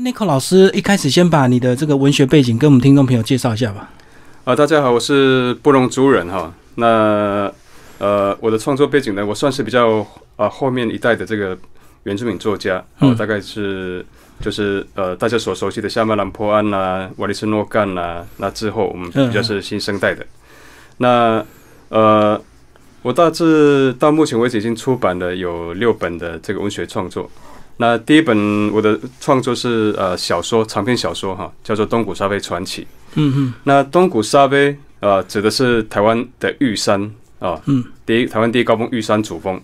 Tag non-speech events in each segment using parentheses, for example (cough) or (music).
那 Nico 老师一开始先把你的这个文学背景跟我们听众朋友介绍一下吧。啊，大家好，我是布隆族人哈。那呃，我的创作背景呢，我算是比较啊后面一代的这个原住民作家，哦，大概是就是呃大家所熟悉的夏曼兰坡安呐、瓦利斯诺干呐。那之后我们比较是新生代的。那呃，我大致到目前为止已经出版了有六本的这个文学创作。那第一本我的创作是呃小说长篇小说哈，叫做《东古沙菲传奇》。嗯嗯。那东古沙菲呃指的是台湾的玉山啊，嗯，第一台湾第一高峰玉山主峰。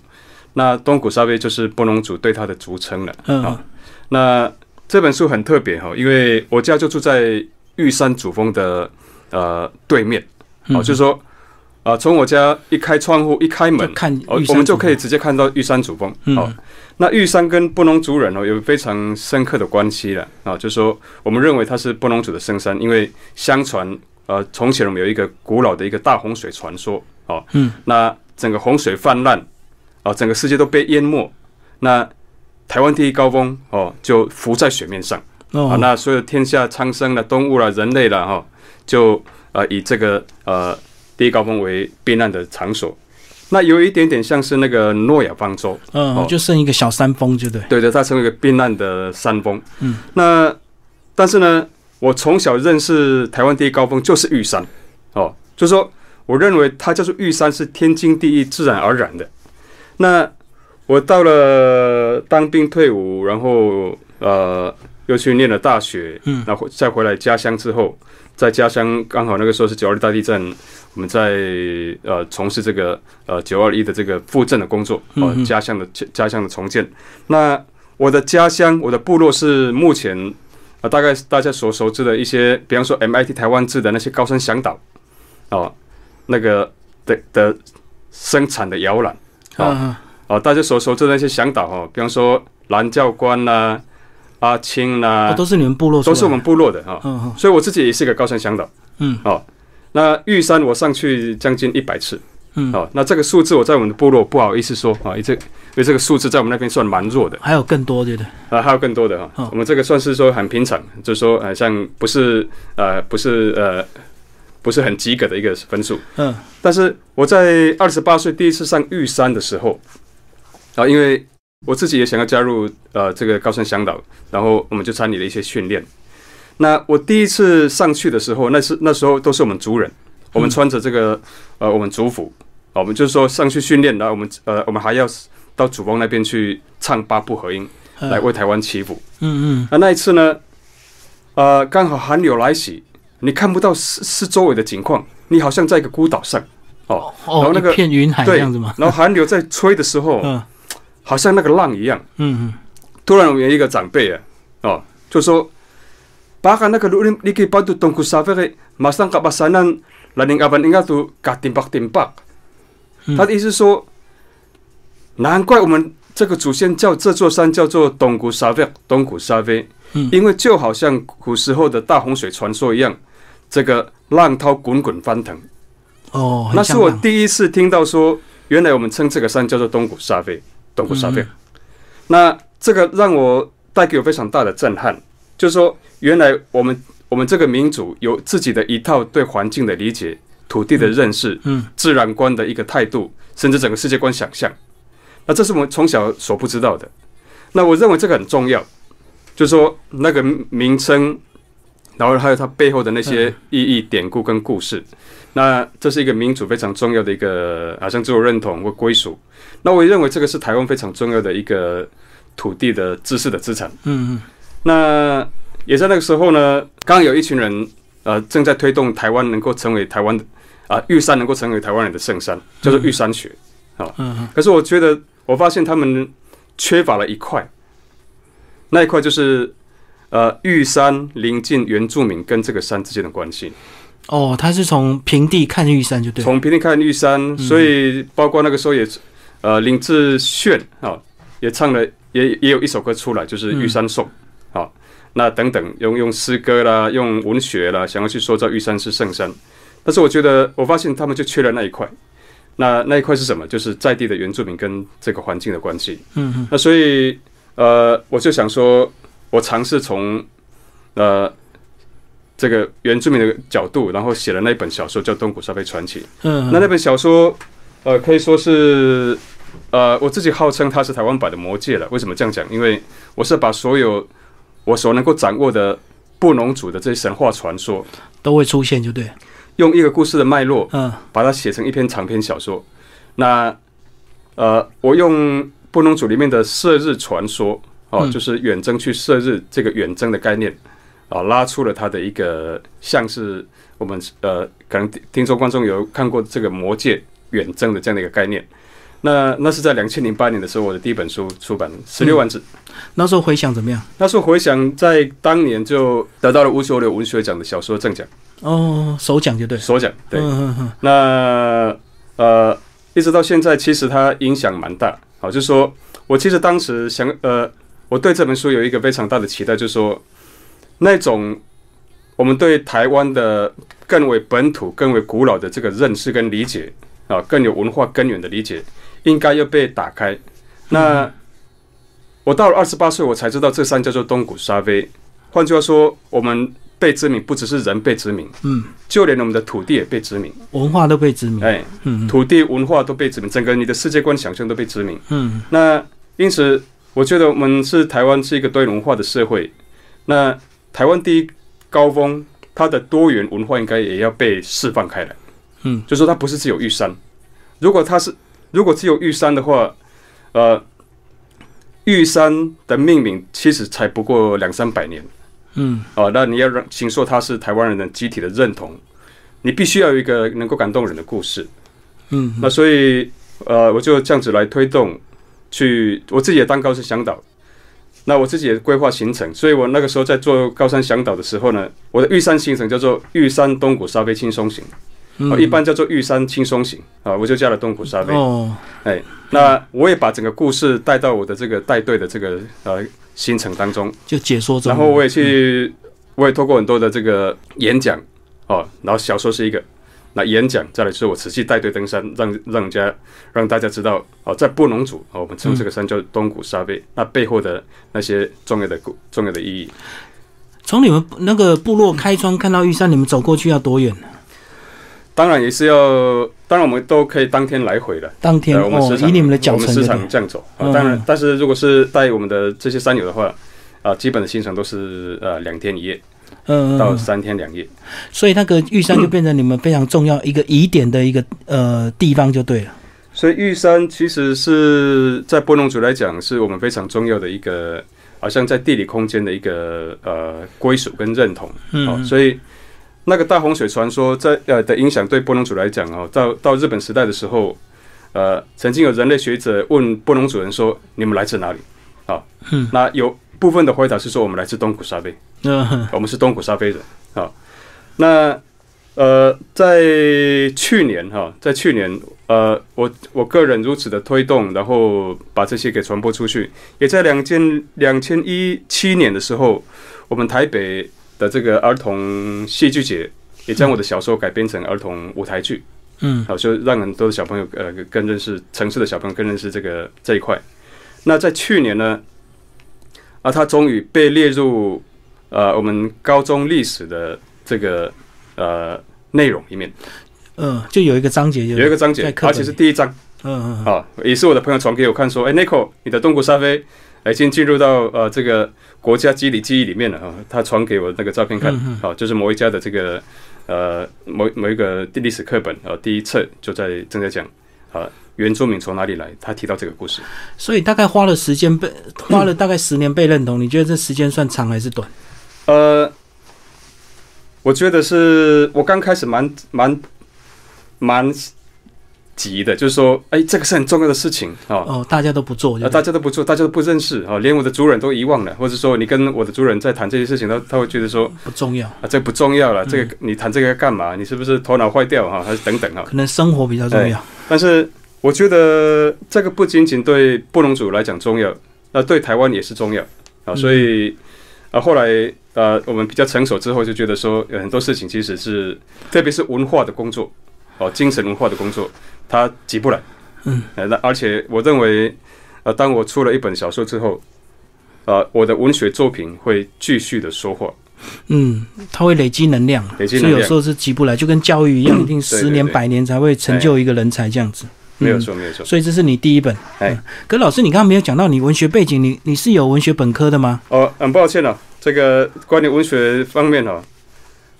那东古沙菲就是波隆族对它的俗称了啊。那这本书很特别哈，因为我家就住在玉山主峰的呃对面，哦，就是说。啊，从我家一开窗户一开门，看哦，我们就可以直接看到玉山主峰。哦，那玉山跟布农族人哦有非常深刻的关系了啊，就是说我们认为它是布农族的圣山，因为相传呃从前我们有一个古老的一个大洪水传说哦，嗯，那整个洪水泛滥啊，整个世界都被淹没，那台湾第一高峰哦就浮在水面上啊，那所有天下苍生的动物了、人类了哈，就呃以这个呃。第一高峰为避难的场所，那有一点点像是那个诺亚方舟，嗯，就剩一个小山峰，就对，对的，它成为一个避难的山峰。嗯，那但是呢，我从小认识台湾第一高峰就是玉山，哦，就说我认为它叫做玉山是天经地义、自然而然的。那我到了当兵退伍，然后呃又去念了大学，嗯，然后再回来家乡之后，在家乡刚好那个时候是九二大地震。我们在呃从事这个呃九二一的这个复振的工作，呃，家乡的家乡的重建。那我的家乡，我的部落是目前啊，大概大家所熟知的一些，比方说 MIT 台湾制的那些高山响导，哦，那个的的生产的摇篮，啊啊，大家所熟知的那些响导哦，比方说蓝教官呐、阿青呐，都是你们部落，都是我们部落的哈。所以我自己也是个高山向导，嗯，哦。那玉山我上去将近一百次，嗯，好，那这个数字我在我们的部落不好意思说啊，这因为这个数字在我们那边算蛮弱的，还有更多对的啊，还有更多的哈，我们这个算是说很平常，就是说呃像不是呃不是呃不是很及格的一个分数，嗯，但是我在二十八岁第一次上玉山的时候，啊，因为我自己也想要加入呃这个高山向导，然后我们就参与了一些训练。那我第一次上去的时候，那是那时候都是我们族人，我们穿着这个呃我们族服，我们就是说上去训练，然后我们呃我们还要到主峰那边去唱八部合音，来为台湾祈福。嗯嗯。那那一次呢，呃刚好寒流来袭，你看不到四四周围的景况，你好像在一个孤岛上，哦，然后那个片云海这样子嘛？然后寒流在吹的时候，嗯，好像那个浪一样。嗯嗯。突然我们有一个长辈啊，哦，就说。巴卡那个路你你可以把都东库沙菲的马上卡巴山南拉宁阿班应该都嘎丁巴丁巴。他的意思说，难怪我们这个祖先叫这座山叫做东古沙菲，东古沙菲，因为就好像古时候的大洪水传说一样，这个浪涛滚滚翻腾。哦，那是我第一次听到说，原来我们称这个山叫做东古沙菲，东古沙菲。那这个让我带给我非常大的震撼。就是说，原来我们我们这个民族有自己的一套对环境的理解、土地的认识、嗯，自然观的一个态度，甚至整个世界观想象。那这是我们从小所不知道的。那我认为这个很重要，就是说那个名称，然后还有它背后的那些意义、典故跟故事。那这是一个民族非常重要的一个，好像自我认同或归属。那我也认为这个是台湾非常重要的一个土地的知识的资产。嗯嗯。那也在那个时候呢，刚刚有一群人，呃，正在推动台湾能够成为台湾的啊玉山能够成为台湾人的圣山，叫做玉山学，啊，可是我觉得我发现他们缺乏了一块，那一块就是呃玉山临近原住民跟这个山之间的关系。哦，他是从平地看玉山就对，从平地看玉山，所以包括那个时候也呃林志炫啊也唱了也也有一首歌出来，就是《玉山颂》。好，那等等，用用诗歌啦，用文学啦，想要去塑造玉山是圣山，但是我觉得，我发现他们就缺了那一块。那那一块是什么？就是在地的原住民跟这个环境的关系。嗯嗯。那所以，呃，我就想说，我尝试从呃这个原住民的角度，然后写了那本小说叫《东古沙菲传奇》。嗯，那那本小说呃可以说是呃我自己号称它是台湾版的《魔戒》了。为什么这样讲？因为我是把所有我所能够掌握的布农族的这些神话传说都会出现，就对。用一个故事的脉络，嗯，把它写成一篇长篇小说。那呃，我用布农族里面的射日传说。哦，就是远征去射日这个远征的概念啊，拉出了它的一个像是我们呃，可能听说观众有看过这个魔界远征的这样的一个概念。那那是在两千零八年的时候，我的第一本书出版，十六万字。那时候回想怎么样？那时候回想，在当年就得到了乌修流文学奖的小说正奖。哦，首奖就对，首奖对。那呃，一直到现在，其实它影响蛮大。好，就是说我其实当时想呃。我对这本书有一个非常大的期待，就是说，那种我们对台湾的更为本土、更为古老的这个认识跟理解啊，更有文化根源的理解，应该要被打开。那我到了二十八岁，我才知道这山叫做东古沙威。换句话说，我们被殖民不只是人被殖民，嗯，就连我们的土地也被殖民，文化都被殖民，哎，嗯，土地文化都被殖民，整个你的世界观想象都被殖民，嗯，那因此。我觉得我们是台湾是一个多元文化的社会，那台湾第一高峰，它的多元文化应该也要被释放开来。嗯，就说它不是只有玉山，如果它是如果只有玉山的话，呃，玉山的命名其实才不过两三百年。嗯，哦，那你要让请说它是台湾人的集体的认同，你必须要有一个能够感动人的故事。嗯，那所以呃，我就这样子来推动。去，我自己也当高山向导，那我自己也规划行程，所以我那个时候在做高山向导的时候呢，我的玉山行程叫做玉山东谷沙飞轻松行，啊，一般叫做玉山轻松行啊，我就加了东古沙飞。哦，哎，那我也把整个故事带到我的这个带队的这个呃行程当中，就解说中，然后我也去，我也透过很多的这个演讲哦，然后小说是一个。那演讲，再来是我持续带队登山，让让人家让大家知道哦，在布农族哦，我们称这个山叫东古沙贝，那背后的那些重要的故重要的意义。从你们那个部落开窗看到玉山，你们走过去要多远呢？当然也是要，当然我们都可以当天来回的。当天哦，以你们的脚程，我们时常这样走啊。当然，但是如果是带我们的这些山友的话，啊，基本的行程都是呃两天一夜。嗯，到三天两夜，所以那个玉山就变成你们非常重要一个疑点的一个呃地方就对了。所以玉山其实是在波农族来讲，是我们非常重要的一个，好像在地理空间的一个呃归属跟认同。嗯，所以那个大洪水传说在呃的影响对波隆族来讲哦，到到日本时代的时候，呃，曾经有人类学者问波隆族人说：“你们来自哪里？”啊，嗯，那有部分的回答是说：“我们来自东古沙贝。(laughs) ”嗯，我们是东古沙菲人啊。那呃，在去年哈，在去年呃，我我个人如此的推动，然后把这些给传播出去。也在两千两千一七年的时候，我们台北的这个儿童戏剧节也将我的小说改编成儿童舞台剧。嗯，好，就让很多的小朋友呃更认识城市的小朋友更认识这个这一块。那在去年呢，啊，他终于被列入。呃，我们高中历史的这个呃内容里面，嗯，就有一个章节，有一个章节，而且是第一章，嗯嗯，啊，也是我的朋友传给我看，说，哎，Nico，你的东古沙菲已经进入到呃这个国家机理记忆里面了啊，他传给我那个照片看，好，就是某一家的这个呃某某一个地历史课本啊，第一册就在正在讲啊，原住民从哪里来，他提到这个故事，所以大概花了时间被花了大概十年被认同，你觉得这时间算长还是短？呃，我觉得是我刚开始蛮蛮蛮急的，就是说，哎，这个是很重要的事情啊。哦，大家都不做，大家都不做，大家都不认识啊，连我的主人都遗忘了，或者说你跟我的主人在谈这些事情，他他会觉得说不重要啊，这不重要了，这个你谈这个干嘛？你是不是头脑坏掉啊？还是等等啊？可能生活比较重要。但是我觉得这个不仅仅对布隆族来讲重要，那对台湾也是重要啊。所以啊，后来。呃，我们比较成熟之后，就觉得说有很多事情其实是，特别是文化的工作，哦，精神文化的工作，它急不来。嗯，那而且我认为，呃，当我出了一本小说之后，呃，我的文学作品会继续的说话。嗯，它会累积能量，累积所以有时候是急不来，就跟教育一样，一定十年、百年才会成就一个人才这样子。没有错，没有错。所以这是你第一本。哎，可老师，你刚刚没有讲到你文学背景，你你是有文学本科的吗？哦，很抱歉了，这个关于文学方面哦，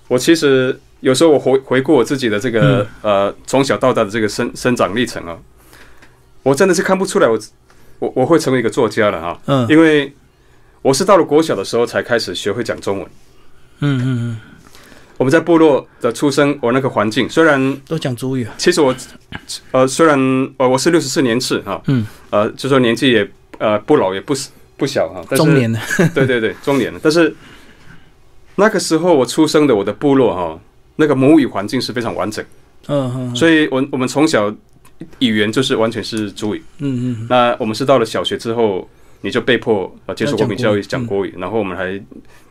我其实有时候我回回顾我自己的这个呃从小到大的这个生生长历程啊，我真的是看不出来我我我会成为一个作家了哈。嗯，因为我是到了国小的时候才开始学会讲中文。嗯嗯嗯。我们在部落的出生，我那个环境虽然都讲主语，其实我，呃，虽然呃我是六十四年次哈，嗯，呃，就说年纪也呃不老也不不小哈，中年了，(laughs) 对对对，中年了。但是那个时候我出生的我的部落哈，那个母语环境是非常完整，嗯嗯，所以我我们从小语言就是完全是主语，嗯嗯，那我们是到了小学之后，你就被迫呃接受国民教育讲国语，然后我们还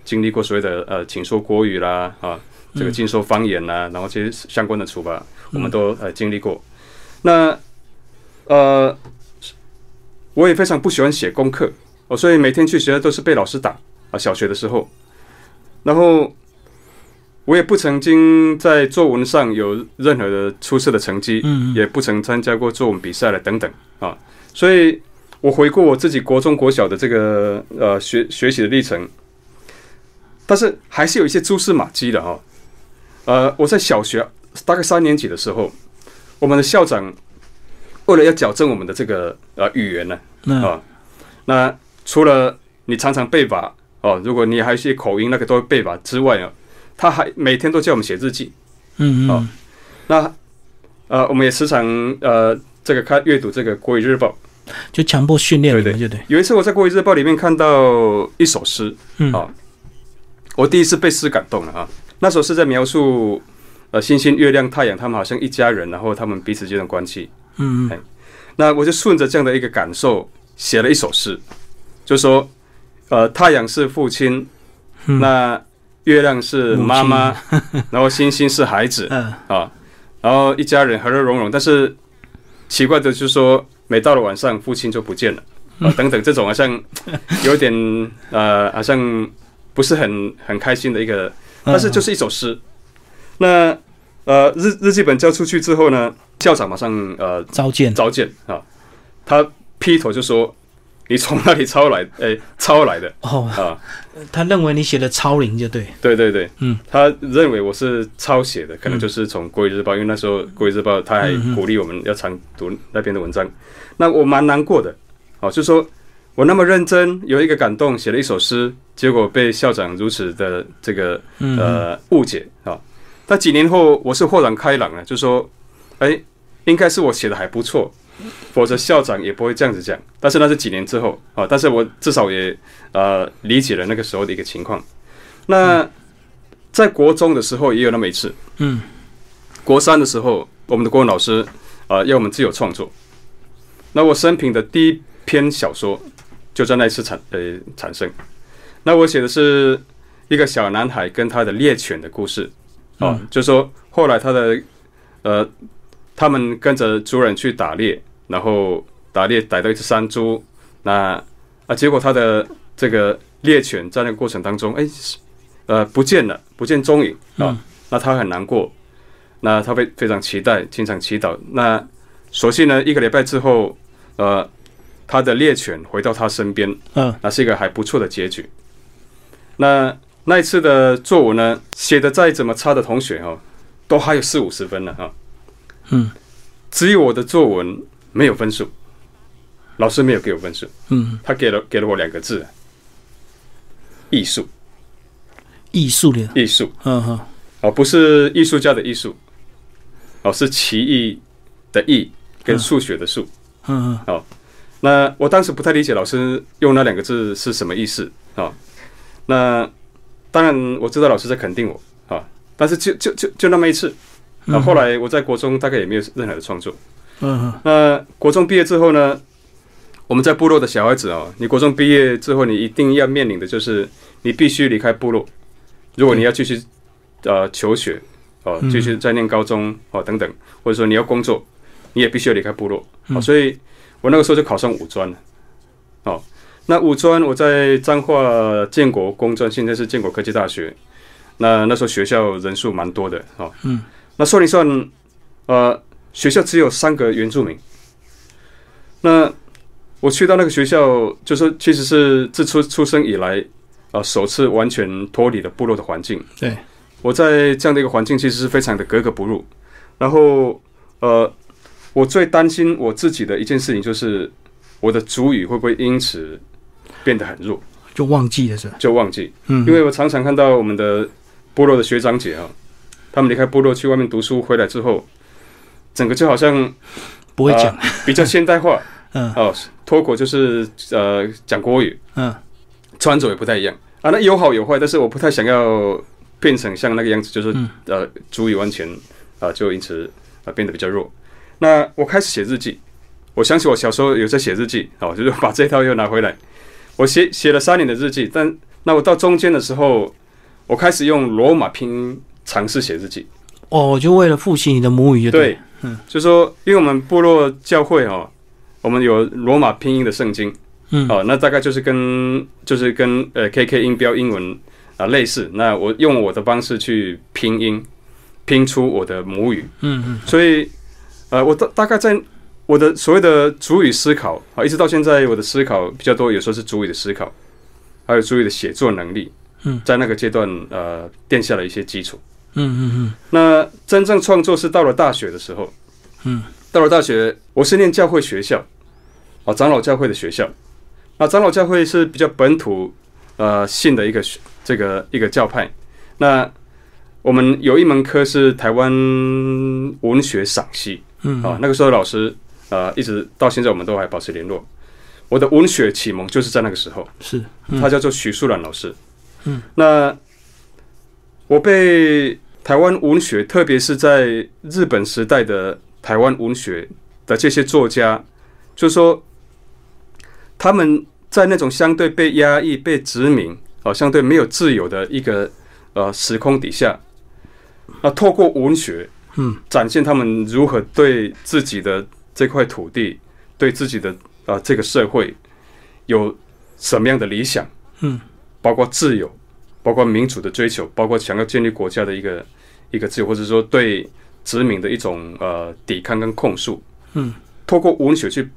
经历过所谓的呃请说国语啦啊。这个禁说方言啦，然后这些相关的处罚，我们都呃经历过。那呃，我也非常不喜欢写功课，哦，所以每天去学校都是被老师打啊。小学的时候，然后我也不曾经在作文上有任何的出色的成绩，嗯，也不曾参加过作文比赛了等等啊。所以我回顾我自己国中、国小的这个呃学学习的历程，但是还是有一些蛛丝马迹的哈。呃，我在小学大概三年级的时候，我们的校长为了要矫正我们的这个呃语言呢，啊，那除了你常常背法哦，如果你还有一些口音那个都会背法之外啊，他还每天都叫我们写日记，嗯嗯，那呃，我们也时常呃这个看阅读这个国语日报，就强迫训练，对对。对。有一次我在国语日报里面看到一首诗，啊，我第一次被诗感动了啊。那时候是在描述，呃，星星、月亮、太阳，他们好像一家人，然后他们彼此间的关系。嗯，那我就顺着这样的一个感受写了一首诗，就说，呃，太阳是父亲，那月亮是妈妈，(laughs) 然后星星是孩子，啊，然后一家人和乐融融。但是奇怪的就是说，每到了晚上，父亲就不见了，啊，等等，这种好像 (laughs) 有点呃，好像不是很很开心的一个。但是就是一首诗，那呃日日记本交出去之后呢，校长马上呃召见召见啊，他劈头就说你从哪里抄来？哎，抄来的。哦啊，他认为你写的超灵就对，对对对，嗯，他认为我是抄写的，可能就是从国语日报，因为那时候国语日报他还鼓励我们要常读那边的文章，那我蛮难过的，哦，就说。我那么认真，有一个感动，写了一首诗，结果被校长如此的这个呃误解啊。但几年后，我是豁然开朗了，就说，哎，应该是我写的还不错，否则校长也不会这样子讲。但是那是几年之后啊，但是我至少也呃理解了那个时候的一个情况。那在国中的时候也有那么一次，嗯，国三的时候，我们的国文老师啊要我们自由创作。那我生平的第一篇小说。就在那一次产呃产生，那我写的是一个小男孩跟他的猎犬的故事，啊，就说后来他的呃，他们跟着主人去打猎，然后打猎逮到一只山猪，那啊结果他的这个猎犬在那个过程当中，哎，呃不见了，不见踪影啊，那他很难过，那他非非常期待，经常祈祷，那所幸呢一个礼拜之后，呃。他的猎犬回到他身边，嗯，那是一个还不错的结局。那那一次的作文呢，写的再怎么差的同学哈，都还有四五十分了哈，嗯，只有我的作文没有分数，老师没有给我分数，嗯，他给了给了我两个字，艺术，艺术的。艺术，嗯哼，哦，不是艺术家的艺术，哦，是奇异的异跟数学的数，嗯。嗯，哦。那我当时不太理解老师用那两个字是什么意思。啊？那当然我知道老师在肯定我。啊，但是就就就就那么一次。那后来我在国中大概也没有任何的创作。嗯。那国中毕业之后呢？我们在部落的小孩子啊，你国中毕业之后，你一定要面临的就是你必须离开部落。如果你要继续呃求学哦，继续再念高中哦等等，或者说你要工作，你也必须要离开部落啊，所以。我那个时候就考上五专了，哦，那五专我在彰化建国工专，现在是建国科技大学。那那时候学校人数蛮多的哦。嗯。那算一算，呃，学校只有三个原住民。那我去到那个学校，就是其实是自出出生以来，啊，首次完全脱离了部落的环境。对。我在这样的一个环境，其实是非常的格格不入。然后，呃，我最担心我自己的一件事情，就是我的主语会不会因此变得很弱，就忘记了是吧？就忘记。嗯。因为我常常看到我们的部落的学长姐啊，他们离开部落去外面读书回来之后，整个就好像不会讲，比较现代化。(laughs) 嗯。哦，脱口就是呃讲国语。嗯。穿着也不太一样啊，那有好有坏，但是我不太想要。变成像那个样子，就是呃，足以完全啊，就因此啊变得比较弱。那我开始写日记，我想起我小时候有在写日记，哦，就是把这套又拿回来，我写写了三年的日记。但那我到中间的时候，我开始用罗马拼音尝试写日记。哦，就为了复习你的母语，对，嗯，就说因为我们部落教会哦，我们有罗马拼音的圣经，嗯，哦，那大概就是跟就是跟呃 KK 音标英文。啊，类似，那我用我的方式去拼音，拼出我的母语。嗯嗯。所以，呃，我大大概在我的所谓的主语思考啊，一直到现在，我的思考比较多，有时候是主语的思考，还有主语的写作能力。嗯。在那个阶段，呃，垫下了一些基础。嗯嗯嗯。那真正创作是到了大学的时候。嗯。到了大学，我是念教会学校，啊，长老教会的学校。那长老教会是比较本土，呃，信的一个学。这个一个教派，那我们有一门课是台湾文学赏析，嗯啊，那个时候老师呃，一直到现在我们都还保持联络。我的文学启蒙就是在那个时候，是他叫做许树兰老师，嗯，那我被台湾文学，特别是在日本时代的台湾文学的这些作家，就说他们在那种相对被压抑、被殖民。啊，相对没有自由的一个呃时空底下，那透过文学，嗯，展现他们如何对自己的这块土地，对自己的啊这个社会有什么样的理想，嗯，包括自由，包括民主的追求，包括想要建立国家的一个一个自由，或者说对殖民的一种呃抵抗跟控诉，嗯，透过文学去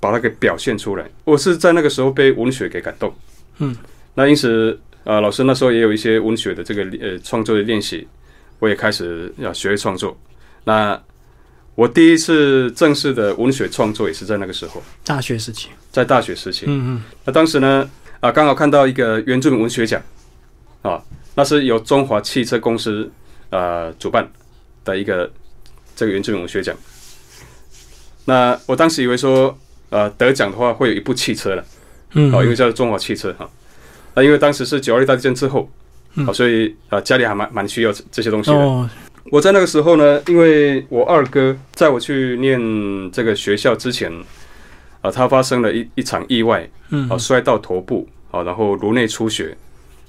把它给表现出来。我是在那个时候被文学给感动，嗯。那因此，啊，老师那时候也有一些文学的这个呃创作的练习，我也开始要学会创作。那我第一次正式的文学创作也是在那个时候，大学时期，在大学时期。嗯嗯。那当时呢，啊，刚好看到一个原住民文学奖，啊，那是由中华汽车公司啊主办的一个这个原住民文学奖。那我当时以为说，呃，得奖的话会有一部汽车了，嗯，哦，因为叫中华汽车哈。那因为当时是九二大地震之后，啊，所以啊，家里还蛮蛮需要这些东西的。我在那个时候呢，因为我二哥在我去念这个学校之前，啊，他发生了一一场意外，嗯啊，摔到头部，啊，然后颅内出血，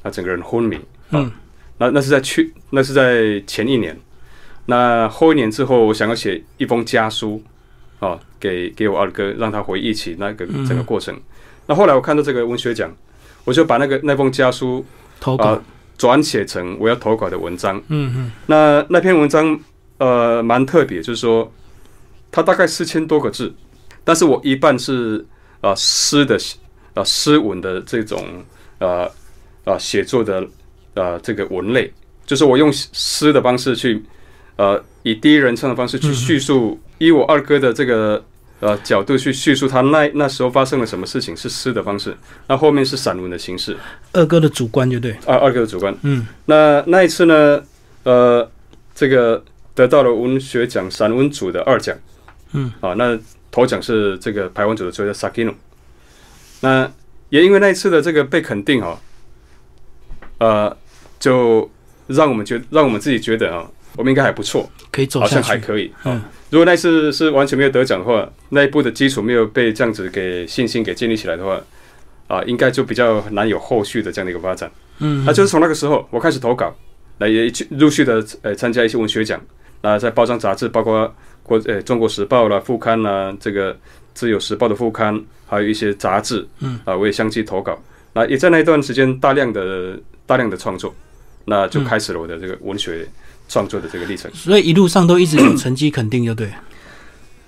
啊，整个人昏迷。嗯，那那是在去，那是在前一年。那后一年之后，我想要写一封家书，啊，给给我二哥，让他回忆起那个整个过程。那后来我看到这个文学奖。我就把那个那封家书投稿转写成我要投稿的文章。嗯嗯。那那篇文章呃蛮特别，就是说它大概四千多个字，但是我一半是啊诗的啊诗文的这种呃啊写作的呃这个文类，就是我用诗的方式去呃以第一人称的方式去叙述，以我二哥的这个。呃，角度去叙述他那那时候发生了什么事情，是诗的方式。那后面是散文的形式。二哥的主观就对。二二哥的主观。嗯。那那一次呢？呃，这个得到了文学奖散文组的二奖。嗯。啊，那头奖是这个排文组的作家 Sakino。那也因为那一次的这个被肯定哦，呃，就让我们觉让我们自己觉得啊，我们应该还不错，可以走好像还可以。嗯。如果那次是完全没有得奖的话，那一部的基础没有被这样子给信心给建立起来的话，啊，应该就比较难有后续的这样的一个发展。嗯，那就是从那个时候我开始投稿，来也去陆续的呃参加一些文学奖，那，在报章杂志，包括国呃中国时报啦、副刊啦，这个自由时报的副刊，还有一些杂志，嗯，啊，我也相继投稿。那也在那一段时间大量的大量的创作，那就开始了我的这个文学创作的这个历程。所以一路上都一直有成绩肯定，就对。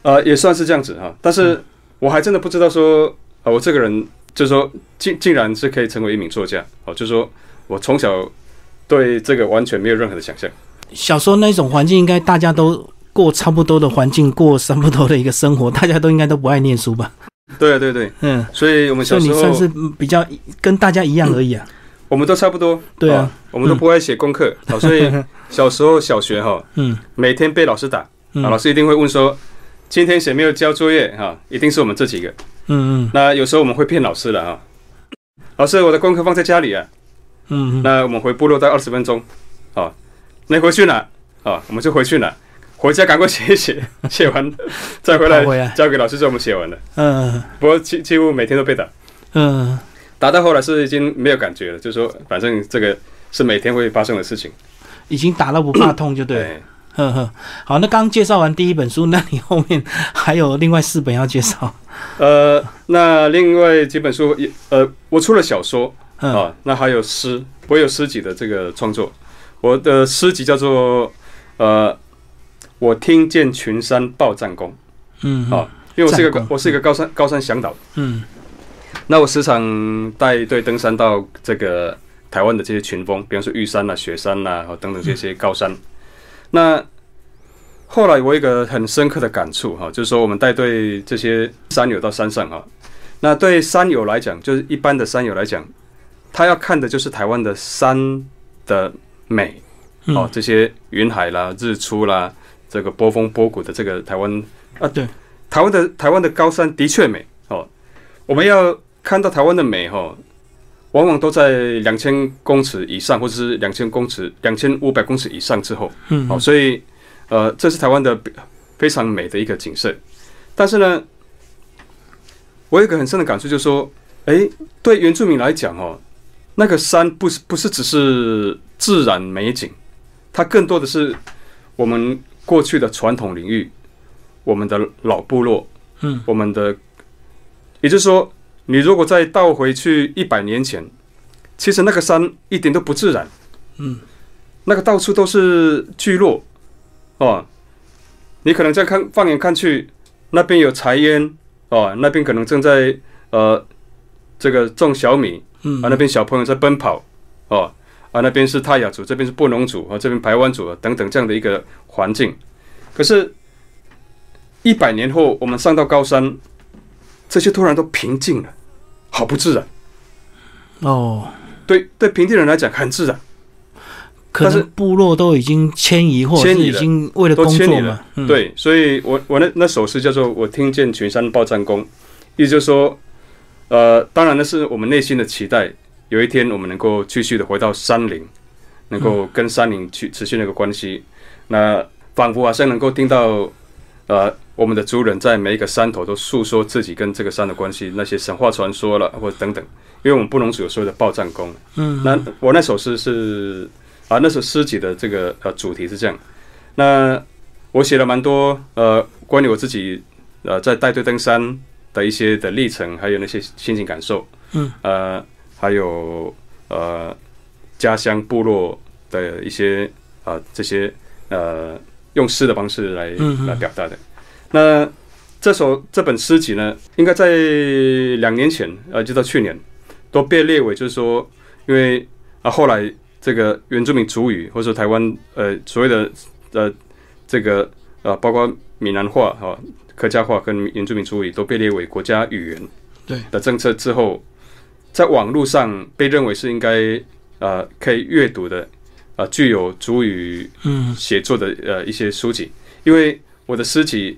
呃，也算是这样子哈，但是我还真的不知道说，啊，我这个人就是说，竟竟然是可以成为一名作家，哦，就是说我从小对这个完全没有任何的想象。小时候那种环境，应该大家都过差不多的环境，过差不多的一个生活，大家都应该都不爱念书吧？对对对，嗯，所以我们小时候算是比较跟大家一样而已啊。我们都差不多，对啊，我们都不爱写功课，哦，所以 (laughs) 小时候小学哈，嗯，每天被老师打，啊，老师一定会问说。今天谁没有交作业？哈，一定是我们这几个。嗯嗯。那有时候我们会骗老师了哈。老师，我的功课放在家里啊。嗯嗯。那我们回部落待二十分钟。好，你回去哪？啊，我们就回去哪？回家赶快写一写，(laughs) 写完再回来交给老师，说我们写完了。嗯。不过几几乎每天都被打。嗯。打到后来是已经没有感觉了，就是说反正这个是每天会发生的事情。已经打到不怕痛就对。呵呵，好，那刚介绍完第一本书，那你后面还有另外四本要介绍？呃，那另外几本书，呃，我除了小说啊，那还有诗，我有诗集的这个创作。我的诗集叫做呃，我听见群山报战功，嗯，啊，因为我是一个我是一个高山高山向导，嗯，那我时常带队登山到这个台湾的这些群峰，比方说玉山呐、雪山呐，等等这些高山。那后来我一个很深刻的感触哈，就是说我们带队这些山友到山上哈，那对山友来讲，就是一般的山友来讲，他要看的就是台湾的山的美哦，这些云海啦、日出啦、这个波峰波谷的这个台湾啊，对，台湾的台湾的高山的确美哦，我们要看到台湾的美哈。往往都在两千公尺以上，或者是两千公尺、两千五百公尺以上之后，嗯，好，所以，呃，这是台湾的非常美的一个景色。但是呢，我有一个很深的感触，就是说，哎，对原住民来讲，哦，那个山不是不是只是自然美景，它更多的是我们过去的传统领域，我们的老部落，嗯，我们的，也就是说。你如果再倒回去一百年前，其实那个山一点都不自然，嗯，那个到处都是聚落，哦，你可能再看放眼看去，那边有柴烟，哦，那边可能正在呃这个种小米，嗯，啊那边小朋友在奔跑，哦，啊那边是泰雅族，这边是布农族，啊这边排湾族等等这样的一个环境，可是，一百年后我们上到高山。这些突然都平静了，好不自然。哦，对对，平地人来讲很自然，可是部落都已经迁移或者已经为了工作了。对，所以我我那那首诗叫做“我听见群山报战功”，意思就是说，呃，当然那是我们内心的期待，有一天我们能够继续的回到山林，能够跟山林去持续那个关系，那仿佛好像能够听到。呃，我们的族人在每一个山头都诉说自己跟这个山的关系，那些神话传说了，或者等等。因为我们不能只有所谓的报战功。嗯，那我那首诗是啊，那首诗集的这个呃主题是这样。那我写了蛮多呃关于我自己呃在带队登山的一些的历程，还有那些心情感受。嗯，呃，还有呃家乡部落的一些啊这些呃。用诗的方式来来表达的。那这首这本诗集呢，应该在两年前，呃，就到去年，都被列为就是说，因为啊，后来这个原住民族语，或者说台湾呃所谓的呃这个呃，包括闽南话、哈客家话跟原住民族语都被列为国家语言对的政策之后，在网络上被认为是应该呃可以阅读的。啊，具有主语写作的呃一些书籍，因为我的诗集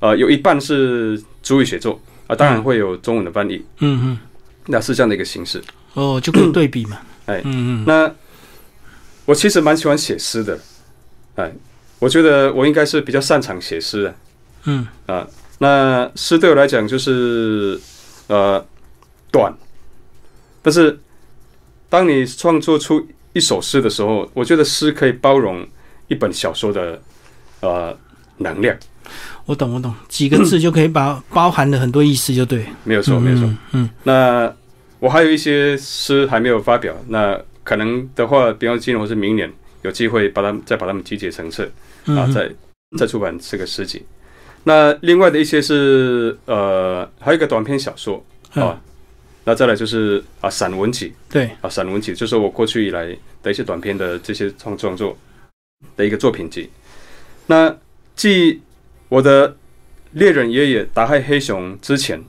呃有一半是主语写作啊，当然会有中文的翻译，嗯嗯，那是这样的一个形式。哦，就可以对比嘛，哎，嗯嗯，那我其实蛮喜欢写诗的，哎，我觉得我应该是比较擅长写诗的，嗯。啊，那诗对我来讲就是呃短，但是当你创作出。一首诗的时候，我觉得诗可以包容一本小说的呃能量。我懂，我懂，几个字就可以把 (coughs) 包含了很多意思，就对。没有错，没有错。嗯，那我还有一些诗还没有发表，那可能的话，比方今年或是明年有机会把它再把它们集结成册啊，再再出版这个诗集。那另外的一些是呃，还有一个短篇小说啊，那再来就是啊散文集，对啊散文集，就是我过去以来的一些短篇的这些创创作的一个作品集。那继我的猎人爷爷打害黑熊之前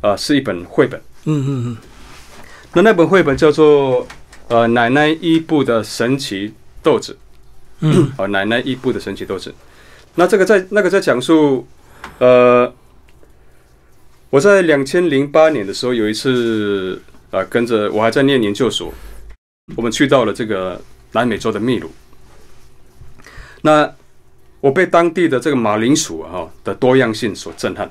啊，是一本绘本，嗯嗯嗯，那那本绘本叫做呃奶奶伊布的神奇豆子，嗯啊奶奶伊布的神奇豆子。那这个在那个在讲述，呃，我在两千零八年的时候有一次，啊，跟着我还在念研究所，我们去到了这个南美洲的秘鲁。那我被当地的这个马铃薯哈的多样性所震撼。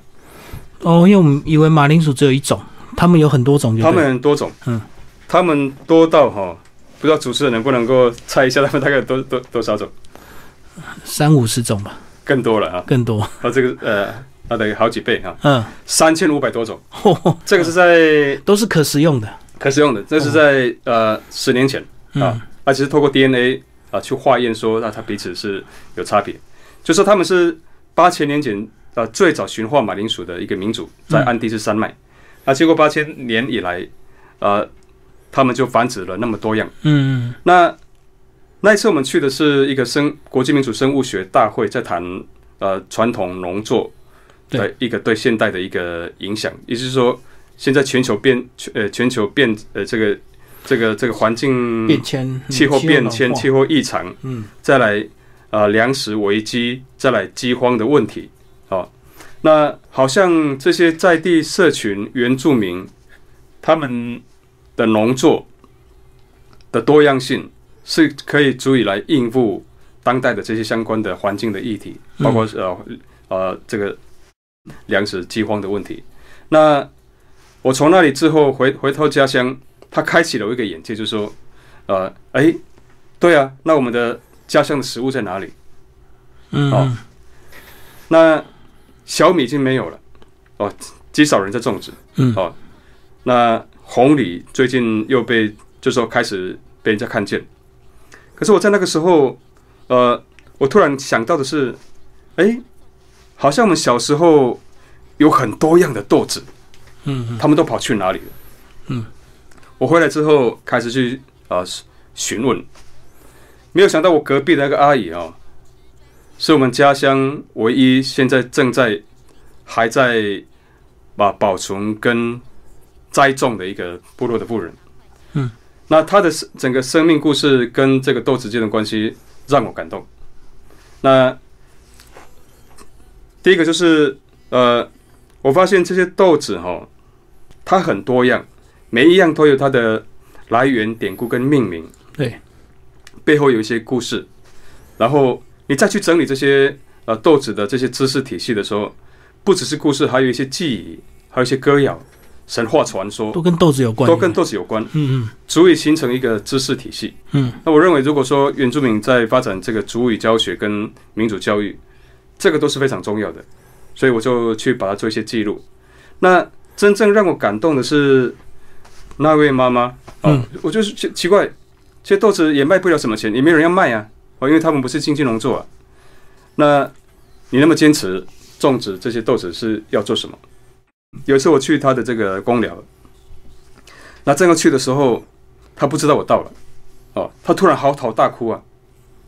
哦，因为我们以为马铃薯只有一种，他们有很多种，他们很多种，嗯，他们多到哈，不知道主持人能不能够猜一下他们大概多多多少种？三五十种吧。更多了啊，更多。啊，这个呃，那得好几倍哈，嗯，三千五百多种，(laughs) 这个是在都是可食用的，可食用的，这是在呃十年前啊，而且是透过 DNA 啊去化验说，那它彼此是有差别，就说他们是八千年前呃最早驯化马铃薯的一个民族，在安第斯山脉，那经过八千年以来，呃，他们就繁殖了那么多样，嗯，那。那一次我们去的是一个生国际民主生物学大会，在谈呃传统农作的一个对现代的一个影响，也就是说，现在全球变呃全球变呃这个这个这个环境变迁、气候变迁、气候异常，嗯，再来呃粮食危机，再来饥荒的问题，好，那好像这些在地社群原住民他们的农作的多样性。是可以足以来应付当代的这些相关的环境的议题，包括呃呃这个粮食饥荒的问题。那我从那里之后回回到家乡，他开启了我一个眼界，就是说，呃，哎，对啊，那我们的家乡的食物在哪里？嗯，哦，那小米已经没有了，哦，极少人在种植，嗯，哦，那红梨最近又被就说开始被人家看见。可是我在那个时候，呃，我突然想到的是，哎，好像我们小时候有很多样的豆子，嗯，他们都跑去哪里了？嗯，我回来之后开始去啊询问，没有想到我隔壁的那个阿姨哦，是我们家乡唯一现在正在还在把保存跟栽种的一个部落的妇人，嗯。那她的整个生命故事跟这个豆子间的关系让我感动。那第一个就是呃，我发现这些豆子哈，它很多样，每一样都有它的来源、典故跟命名。对，背后有一些故事。然后你再去整理这些呃豆子的这些知识体系的时候，不只是故事，还有一些记忆，还有一些歌谣。神话传说都跟豆子有关，都跟豆子有关，嗯嗯，足以形成一个知识体系，嗯。那我认为，如果说原住民在发展这个主语教学跟民主教育，这个都是非常重要的，所以我就去把它做一些记录。那真正让我感动的是那位妈妈，嗯，我就是奇奇怪，这些豆子也卖不了什么钱，也没有人要卖啊，哦，因为他们不是经济农作啊。那你那么坚持种植这些豆子是要做什么？有一次我去他的这个公寮，那正要去的时候，他不知道我到了，哦，他突然嚎啕大哭啊，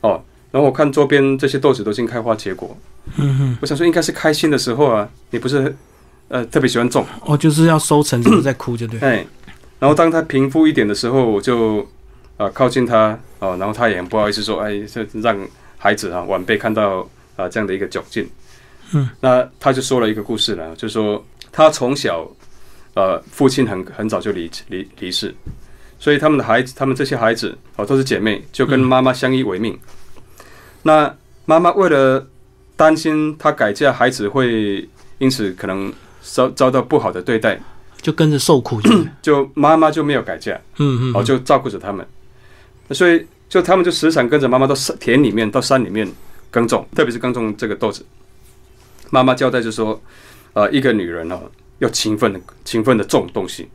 哦，然后我看周边这些豆子都已经开花结果，我想说应该是开心的时候啊，你不是呃特别喜欢种，哦，就是要收成，就是在哭，就对，哎，然后当他平复一点的时候，我就啊靠近他，哦，然后他也很不好意思说，哎，这让孩子啊晚辈看到啊这样的一个窘境，嗯，那他就说了一个故事呢，就说。他从小，呃，父亲很很早就离离离世，所以他们的孩子，他们这些孩子哦，都是姐妹，就跟妈妈相依为命。那妈妈为了担心他改嫁，孩子会因此可能遭遭到不好的对待，就跟着受苦。就妈妈就没有改嫁，嗯嗯，哦，就照顾着他们。所以就他们就时常跟着妈妈到山田里面，到山里面耕种，特别是耕种这个豆子。妈妈交代就说，呃，一个女人哦，要勤奋的勤奋的种东西，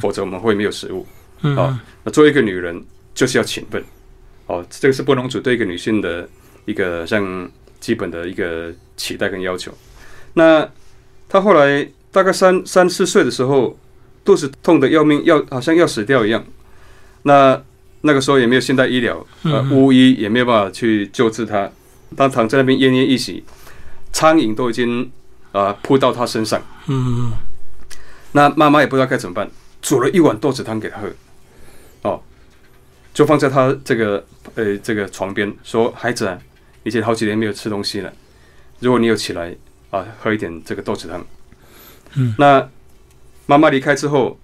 否则我们会没有食物。哦，那作为一个女人就是要勤奋。哦，这个是布隆族对一个女性的一个像基本的一个期待跟要求。那她后来大概三三四岁的时候，肚子痛的要命，要好像要死掉一样。那那个时候也没有现代医疗，呃，巫医也没有办法去救治他，他躺在那边奄奄一息，苍蝇都已经啊扑到他身上。嗯，那妈妈也不知道该怎么办，煮了一碗豆子汤给他喝。哦，就放在他这个呃这个床边，说：“孩子啊，已经好几年没有吃东西了，如果你有起来啊，喝一点这个豆子汤。”嗯，那妈妈离开之后，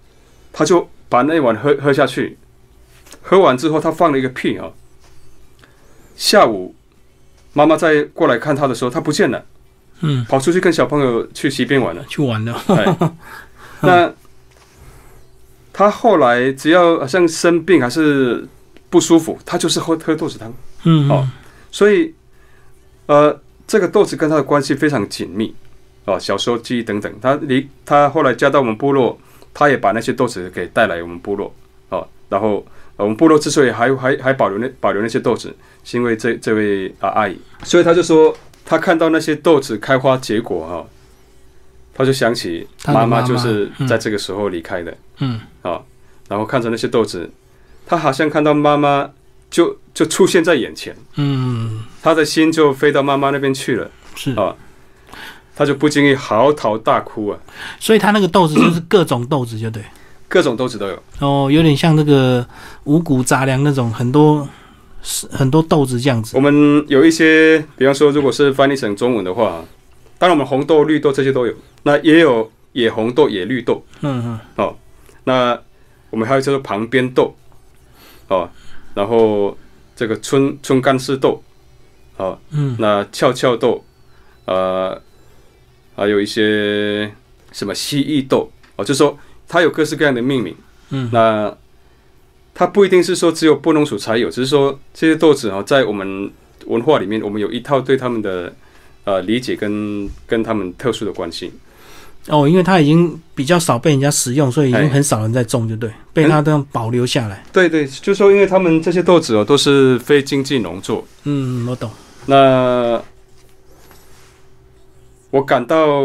他就把那碗喝喝下去。喝完之后，他放了一个屁啊。下午。妈妈再过来看他的时候，他不见了，嗯，跑出去跟小朋友去溪边玩了，去玩了。(laughs) 那他后来只要好像生病还是不舒服，他就是喝喝豆子汤，嗯，哦，所以呃，这个豆子跟他的关系非常紧密，哦，小时候记忆等等，他离他后来嫁到我们部落，他也把那些豆子给带来我们部落，哦，然后。我们部落之所以还还还保留那保留那些豆子，是因为这这位啊阿姨，所以他就说他看到那些豆子开花结果哈，他就想起妈妈就是在这个时候离开的，嗯。啊，然后看着那些豆子，他好像看到妈妈就就出现在眼前，嗯，他的心就飞到妈妈那边去了，是。啊，他就不经意嚎啕大哭啊，所以他那个豆子就是各种豆子，就对。各种豆子都有哦，有点像那个五谷杂粮那种，很多是很多豆子这样子。我们有一些，比方说，如果是翻译成中文的话，当然我们红豆、绿豆这些都有，那也有野红豆、野绿豆。嗯嗯。哦，那我们还有叫做旁边豆，哦，然后这个春春干丝豆，哦，嗯，那翘翘豆，呃，还有一些什么蜥蜴豆，哦，就说。它有各式各样的命名，嗯，那它不一定是说只有布农鼠才有，只是说这些豆子啊，在我们文化里面，我们有一套对他们的呃理解跟跟他们特殊的关系。哦，因为它已经比较少被人家使用，所以已经很少人在种，就对，被它这样保留下来。对对，就说因为他们这些豆子哦，都是非经济农作。嗯，我懂。那我感到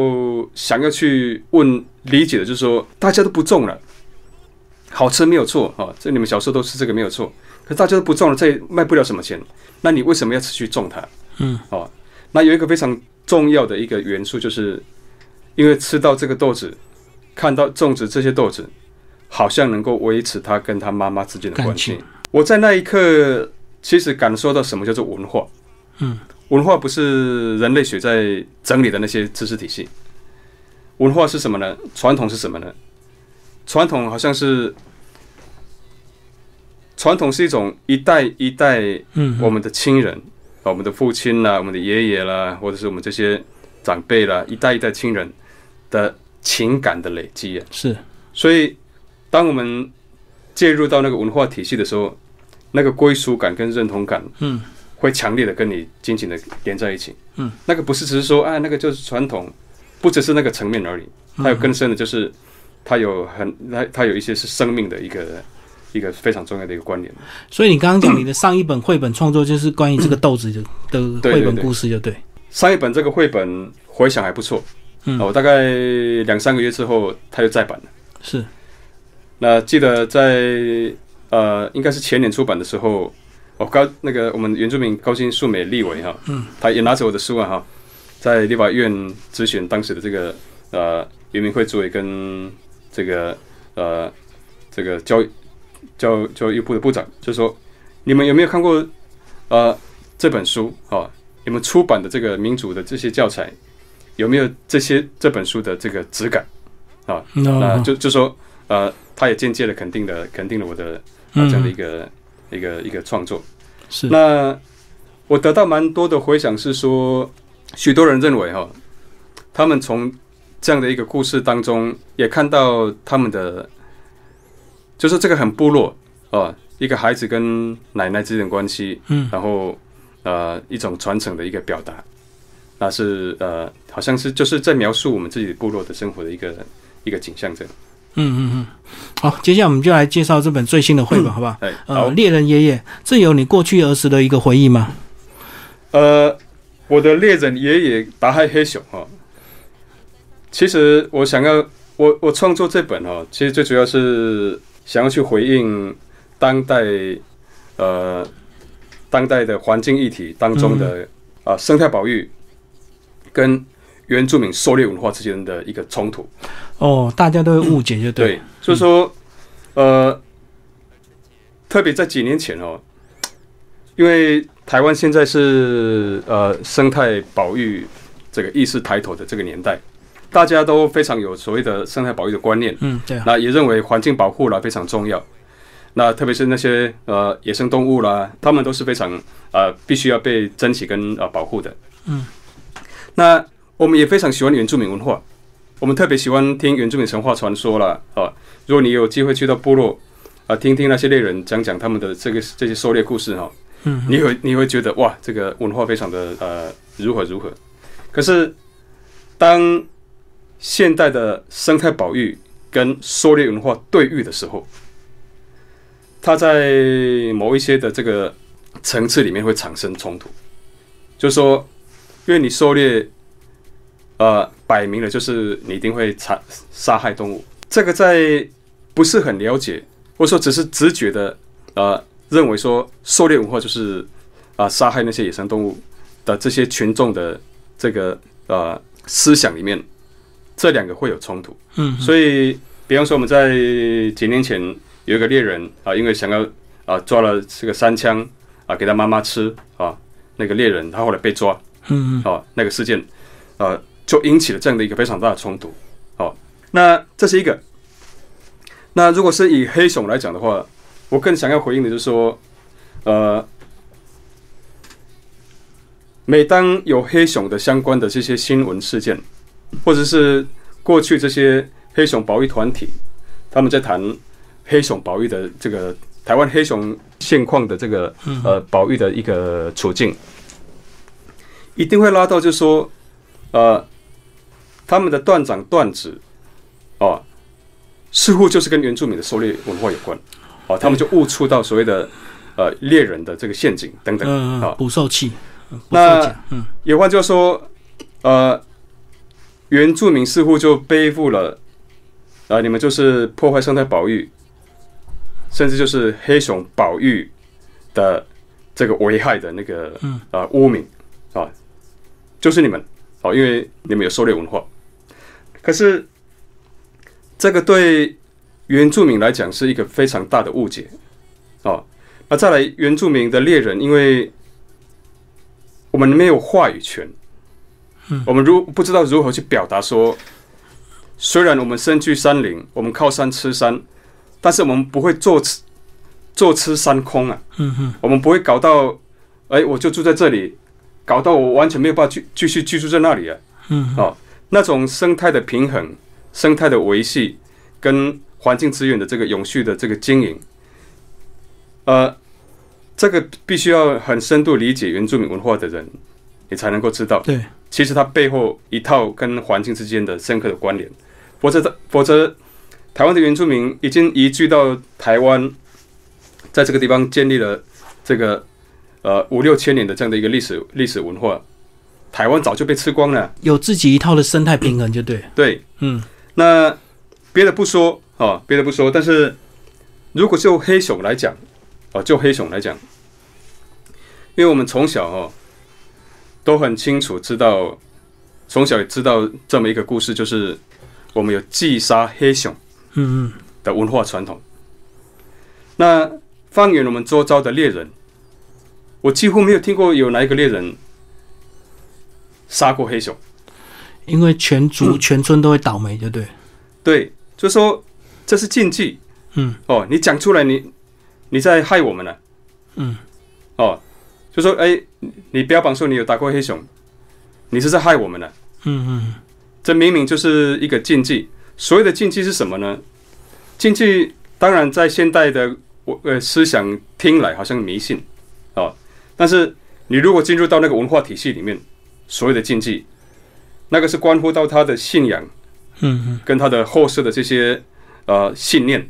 想要去问。理解的就是说，大家都不种了，好吃没有错啊，这你们小时候都吃这个没有错。可大家都不种了，这也卖不了什么钱，那你为什么要持续种它？嗯，哦，那有一个非常重要的一个元素，就是因为吃到这个豆子，看到种植这些豆子，好像能够维持他跟他妈妈之间的关系。我在那一刻其实感受到什么叫做文化。嗯，文化不是人类学在整理的那些知识体系。文化是什么呢？传统是什么呢？传统好像是，传统是一种一代一代，嗯，我们的亲人，我们的父亲啦，我们的爷爷啦，或者是我们这些长辈啦，一代一代亲人的情感的累积啊。是，所以当我们介入到那个文化体系的时候，那个归属感跟认同感，嗯，会强烈的跟你紧紧的连在一起。嗯，那个不是只是说，啊，那个就是传统。不只是那个层面而已，它有更深的，就是它有很它它有一些是生命的一个一个非常重要的一个关联。所以你刚刚讲你的上一本绘本创作就是关于这个豆子的的绘本故事，就对。上一本这个绘本回想还不错，嗯，我大概两三个月之后它又再版了。是。那记得在呃，应该是前年出版的时候，哦高那个我们原住民高新素美立委哈，嗯，他也拿着我的书啊哈。在立法院咨询当时的这个呃，原民会主委跟这个呃，这个教教教育部的部长，就说你们有没有看过呃这本书啊？你们出版的这个民主的这些教材有没有这些这本书的这个质感啊？那就就说呃，他也间接的肯定的肯定了我的这样的一个一个一个创作。是那我得到蛮多的回响，是说。许多人认为，哈，他们从这样的一个故事当中，也看到他们的，就是这个很部落啊，一个孩子跟奶奶之间的关系，嗯，然后呃，一种传承的一个表达，那是呃，好像是就是在描述我们自己部落的生活的一个一个景象这样。嗯嗯嗯，好，接下来我们就来介绍这本最新的绘本，好不好？哎，呃，猎人爷爷，这有你过去儿时的一个回忆吗？呃，我的猎人爷爷打害黑熊哈，其实我想要我我创作这本哈，其实最主要是想要去回应当代呃当代的环境议题当中的啊生态保育跟。原住民狩猎文化之间的一个冲突，哦，大家都会误解，就对。所以说，呃，特别在几年前哦，因为台湾现在是呃生态保育这个意识抬头的这个年代，大家都非常有所谓的生态保育的观念，嗯，对。那也认为环境保护啦非常重要，那特别是那些呃野生动物啦，他们都是非常呃必须要被珍惜跟呃保护的，嗯，那。我们也非常喜欢原住民文化，我们特别喜欢听原住民神话传说了啊！如果你有机会去到部落啊，听听那些猎人讲讲他们的这个这些狩猎故事哈，嗯，你会你会觉得哇，这个文化非常的呃如何如何。可是当现代的生态保育跟狩猎文化对遇的时候，它在某一些的这个层次里面会产生冲突，就是说，因为你狩猎。呃，摆明了就是你一定会残杀害动物。这个在不是很了解，或者说只是直觉的，呃，认为说狩猎文化就是啊杀害那些野生动物的这些群众的这个呃思想里面，这两个会有冲突。嗯，所以比方说我们在几年前有一个猎人啊，因为想要啊抓了这个山枪啊给他妈妈吃啊，那个猎人他后来被抓。嗯嗯。哦，那个事件，呃。就引起了这样的一个非常大的冲突，好，那这是一个。那如果是以黑熊来讲的话，我更想要回应的就是说，呃，每当有黑熊的相关的这些新闻事件，或者是过去这些黑熊保育团体，他们在谈黑熊保育的这个台湾黑熊现况的这个呃保育的一个处境，一定会拉到就是说，呃。他们的断掌断指，哦，似乎就是跟原住民的狩猎文化有关，哦，他们就误触到所谓的呃猎人的这个陷阱等等，啊，捕兽器。那嗯，有话就说，呃，原住民似乎就背负了，啊，你们就是破坏生态保育，甚至就是黑熊保育的这个危害的那个啊污名啊，就是你们，哦，因为你们有狩猎文化。可是，这个对原住民来讲是一个非常大的误解，哦，那再来原住民的猎人，因为我们没有话语权，嗯，我们如不知道如何去表达说，虽然我们身居山林，我们靠山吃山，但是我们不会坐吃坐吃山空啊，嗯哼，我们不会搞到，哎，我就住在这里，搞到我完全没有办法继继续居住在那里啊，嗯，哦。那种生态的平衡、生态的维系跟环境资源的这个永续的这个经营，呃，这个必须要很深度理解原住民文化的人，你才能够知道。对，其实它背后一套跟环境之间的深刻的关联。否则，否则，台湾的原住民已经移居到台湾，在这个地方建立了这个呃五六千年的这样的一个历史历史文化。台湾早就被吃光了，有自己一套的生态平衡就对。对，嗯，那别的不说啊，别的不说，但是如果就黑熊来讲，哦，就黑熊来讲，因为我们从小哦都很清楚知道，从小也知道这么一个故事，就是我们有击杀黑熊，嗯嗯的文化传统。那放眼我们周遭的猎人，我几乎没有听过有哪一个猎人。杀过黑熊，因为全族全村都会倒霉，就对。对，就说这是禁忌。嗯，哦，你讲出来，你你在害我们了。嗯，哦，就说哎，你标榜说你有打过黑熊，你是在害我们了。嗯嗯，这明明就是一个禁忌。所谓的禁忌是什么呢？禁忌当然在现代的我呃思想听来好像迷信，哦，但是你如果进入到那个文化体系里面。所有的禁忌，那个是关乎到他的信仰，嗯嗯，跟他的后世的这些呃信念，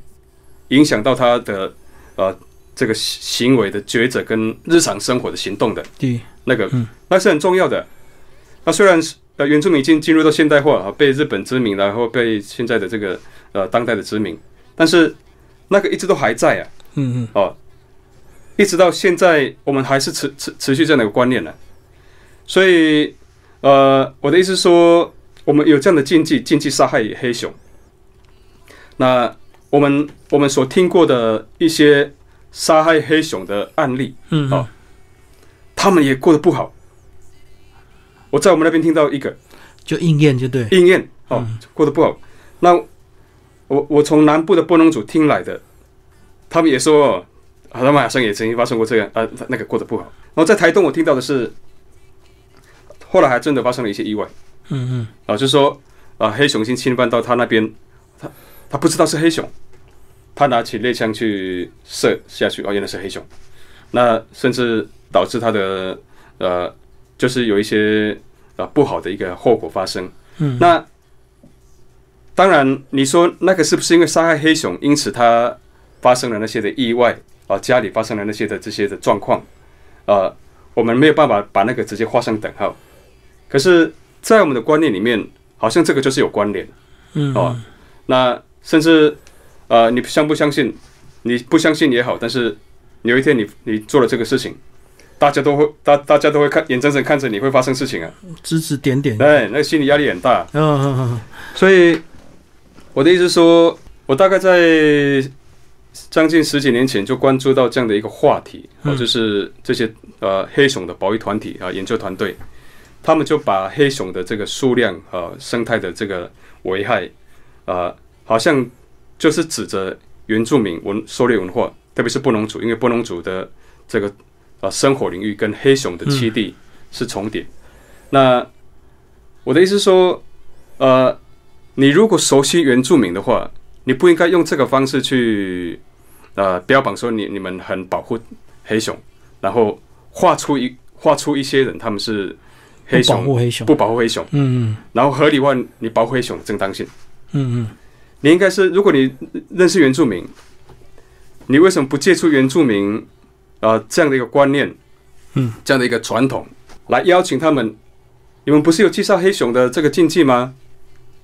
影响到他的呃这个行为的抉择跟日常生活的行动的，对，那个那是很重要的。那虽然是呃原住民已经进入到现代化啊，被日本殖民，然后被现在的这个呃当代的殖民，但是那个一直都还在啊，嗯嗯，哦，一直到现在我们还是持持持续这样的一个观念呢。所以呃，我的意思说，我们有这样的禁忌，禁忌杀害黑熊。那我们我们所听过的一些杀害黑熊的案例，嗯，哦，他们也过得不好。我在我们那边听到一个，就应验就对，应验哦，过得不好。那我我从南部的波农族听来的，他们也说，啊他们好像也曾经发生过这样啊，那个过得不好。然后在台东，我听到的是，后来还真的发生了一些意外，嗯嗯，啊，就是说啊，黑熊先侵犯到他那边，他他不知道是黑熊，他拿起猎枪去射下去，哦，原来是黑熊，那甚至导致他的呃，就是有一些啊不好的一个后果发生。嗯，那当然，你说那个是不是因为杀害黑熊，因此他发生了那些的意外啊，家里发生了那些的这些的状况，啊，我们没有办法把那个直接画上等号。可是，在我们的观念里面，好像这个就是有关联，嗯，哦，那甚至呃，你相不相信？你不相信也好，但是有一天你你做了这个事情，大家都会大大家都会看眼睁睁看着你会发生事情啊，指指点点，对，那心理压力很大，嗯嗯嗯，所以我的意思说，我大概在将近十几年前就关注到这样的一个话题，哦，就是这些呃黑熊的保育团体啊研究团队。他们就把黑熊的这个数量和、生态的这个危害啊，好像就是指着原住民文狩猎文化，特别是布农族，因为布农族的这个啊生活领域跟黑熊的栖地是重叠。那我的意思说，呃，你如果熟悉原住民的话，你不应该用这个方式去呃标榜说你你们很保护黑熊，然后画出一画出一些人他们是。黑熊不保护黑熊，不保护黑熊，嗯嗯，然后合理化你保护黑熊的正当性，嗯嗯，你应该是，如果你认识原住民，你为什么不借出原住民啊这样的一个观念，嗯，这样的一个传统，来邀请他们？你们不是有介绍黑熊的这个禁忌吗？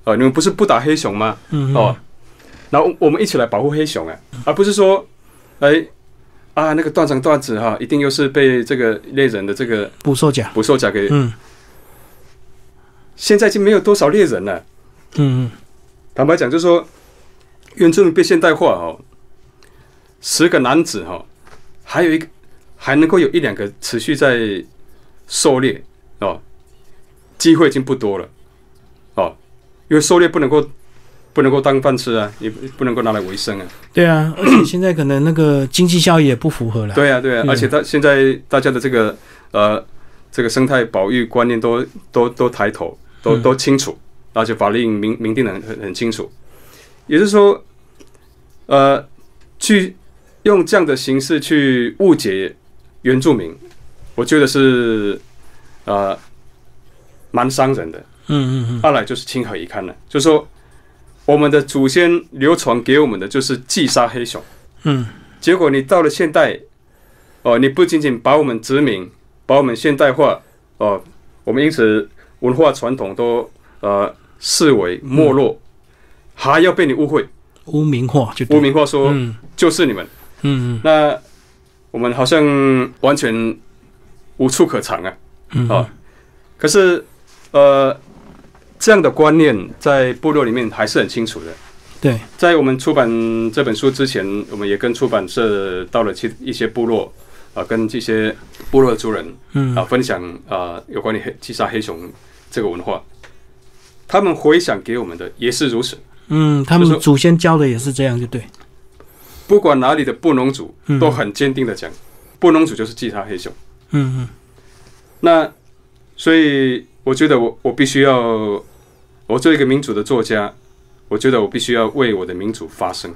呃，你们不是不打黑熊吗？嗯哦，然后我们一起来保护黑熊啊，而不是说，哎。啊，那个断肠断子哈，一定又是被这个猎人的这个捕兽夹，捕兽夹给。嗯。现在已经没有多少猎人了。嗯嗯。坦白讲，就是说，原住民被现代化哦，十个男子哈，还有一个还能够有一两个持续在狩猎哦，机会已经不多了哦，因为狩猎不能够。不能够当饭吃啊，也不能够拿来为生啊。对啊，而且现在可能那个经济效益也不符合了。对啊，对啊，而且他现在大家的这个呃这个生态保育观念都都都抬头，都都清楚，而且法令明明定的很很清楚。也就是说，呃，去用这样的形式去误解原住民，我觉得是呃蛮伤人的。嗯嗯嗯。二来就是情何以堪呢？就是说。我们的祖先流传给我们的就是击杀黑熊，嗯，结果你到了现代，哦，你不仅仅把我们殖民，把我们现代化，哦，我们因此文化传统都呃视为没落，还要被你误会、污名化，就污名化说就是你们，嗯嗯，那我们好像完全无处可藏啊，啊，可是呃。这样的观念在部落里面还是很清楚的。对，在我们出版这本书之前，我们也跟出版社到了其一些部落啊，跟这些部落的族人嗯。啊分享啊有关于黑击杀黑熊这个文化。他们回想给我们的也是如此。嗯，他们祖先教的也是这样，就对。不管哪里的布农族都很坚定的讲，布农族就是祭他黑熊。嗯嗯。那所以我觉得我我必须要。我作为一个民主的作家，我觉得我必须要为我的民主发声。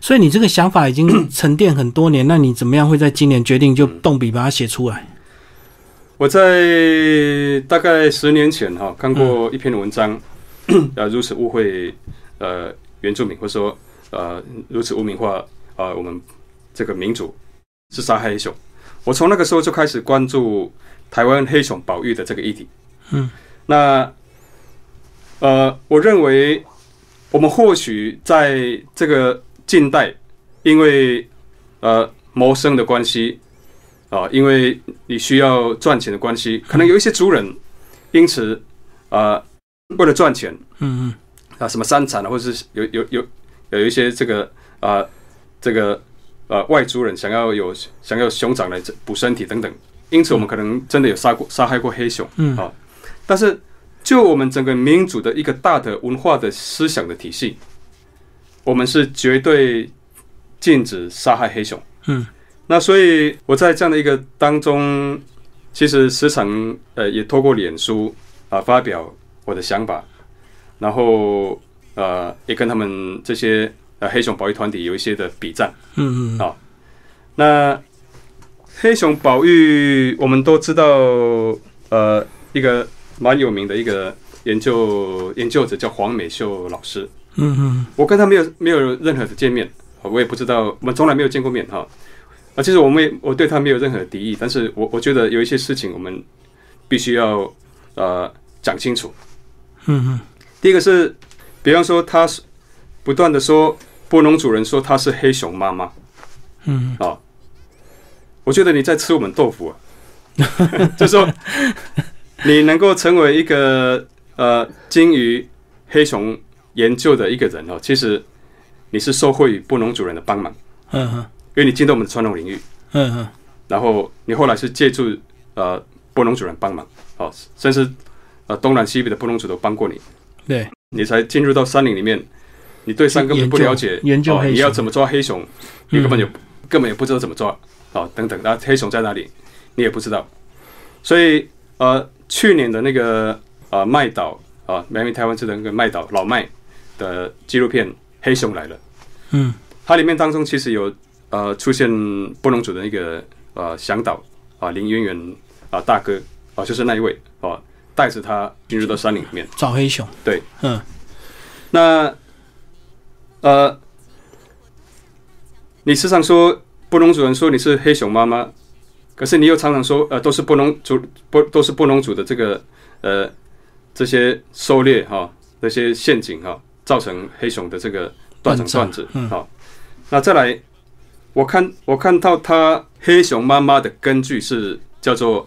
所以你这个想法已经 (coughs) 沉淀很多年，那你怎么样会在今年决定就动笔把它写出来？我在大概十年前哈看过一篇文章，(clears throat) 呃，如此误会呃原住民，或者说呃如此污名化啊我们这个民族是杀害黑熊。我从那个时候就开始关注台湾黑熊保育的这个议题。嗯，那呃，我认为我们或许在这个近代，因为呃谋生的关系。啊，因为你需要赚钱的关系，可能有一些族人因此啊，为了赚钱，嗯嗯，啊，什么山产啊，或者是有有有有一些这个啊，这个呃外族人想要有想要熊掌来补身体等等，因此我们可能真的有杀过杀害过黑熊，嗯。啊，但是就我们整个民族的一个大的文化的思想的体系，我们是绝对禁止杀害黑熊，嗯。那所以我在这样的一个当中，其实时常呃也透过脸书啊发表我的想法，然后呃也跟他们这些呃黑熊保育团体有一些的比战，嗯嗯啊，那黑熊保育我们都知道呃一个蛮有名的一个研究研究者叫黄美秀老师，嗯嗯，我跟他没有没有任何的见面，我也不知道我们从来没有见过面哈。啊，其实我们我对他没有任何敌意，但是我我觉得有一些事情我们必须要呃讲清楚。嗯嗯。第一个是，比方说他是不断的说波农主人说他是黑熊妈妈。嗯。啊，我觉得你在吃我们豆腐啊。(laughs) 就说你能够成为一个呃精于黑熊研究的一个人哦，其实你是受惠于波农主人的帮忙。嗯哼。因为你进到我们的传统领域，嗯嗯，然后你后来是借助呃波农主人帮忙，哦，甚至呃东南西北的波农主都帮过你，对，你才进入到山林里面，你对山根本不了解，研究你要怎么抓黑熊，你根本就根本也不知道怎么抓，哦，等等，那黑熊在哪里，你也不知道，所以呃去年的那个呃麦岛啊，美美台湾这的那个麦岛老麦的纪录片《黑熊来了》，嗯，它里面当中其实有。呃，出现布隆族的那个呃向导啊，林渊源啊大哥啊，就是那一位啊，带着他进入到山林里面找黑熊。对，嗯，那呃，你时常说布隆族人说你是黑熊妈妈，可是你又常常说呃，都是布隆族不都是布隆族的这个呃这些狩猎哈，那些陷阱哈，造成黑熊的这个断成段子。好，那再来。我看我看到他黑熊妈妈的根据是叫做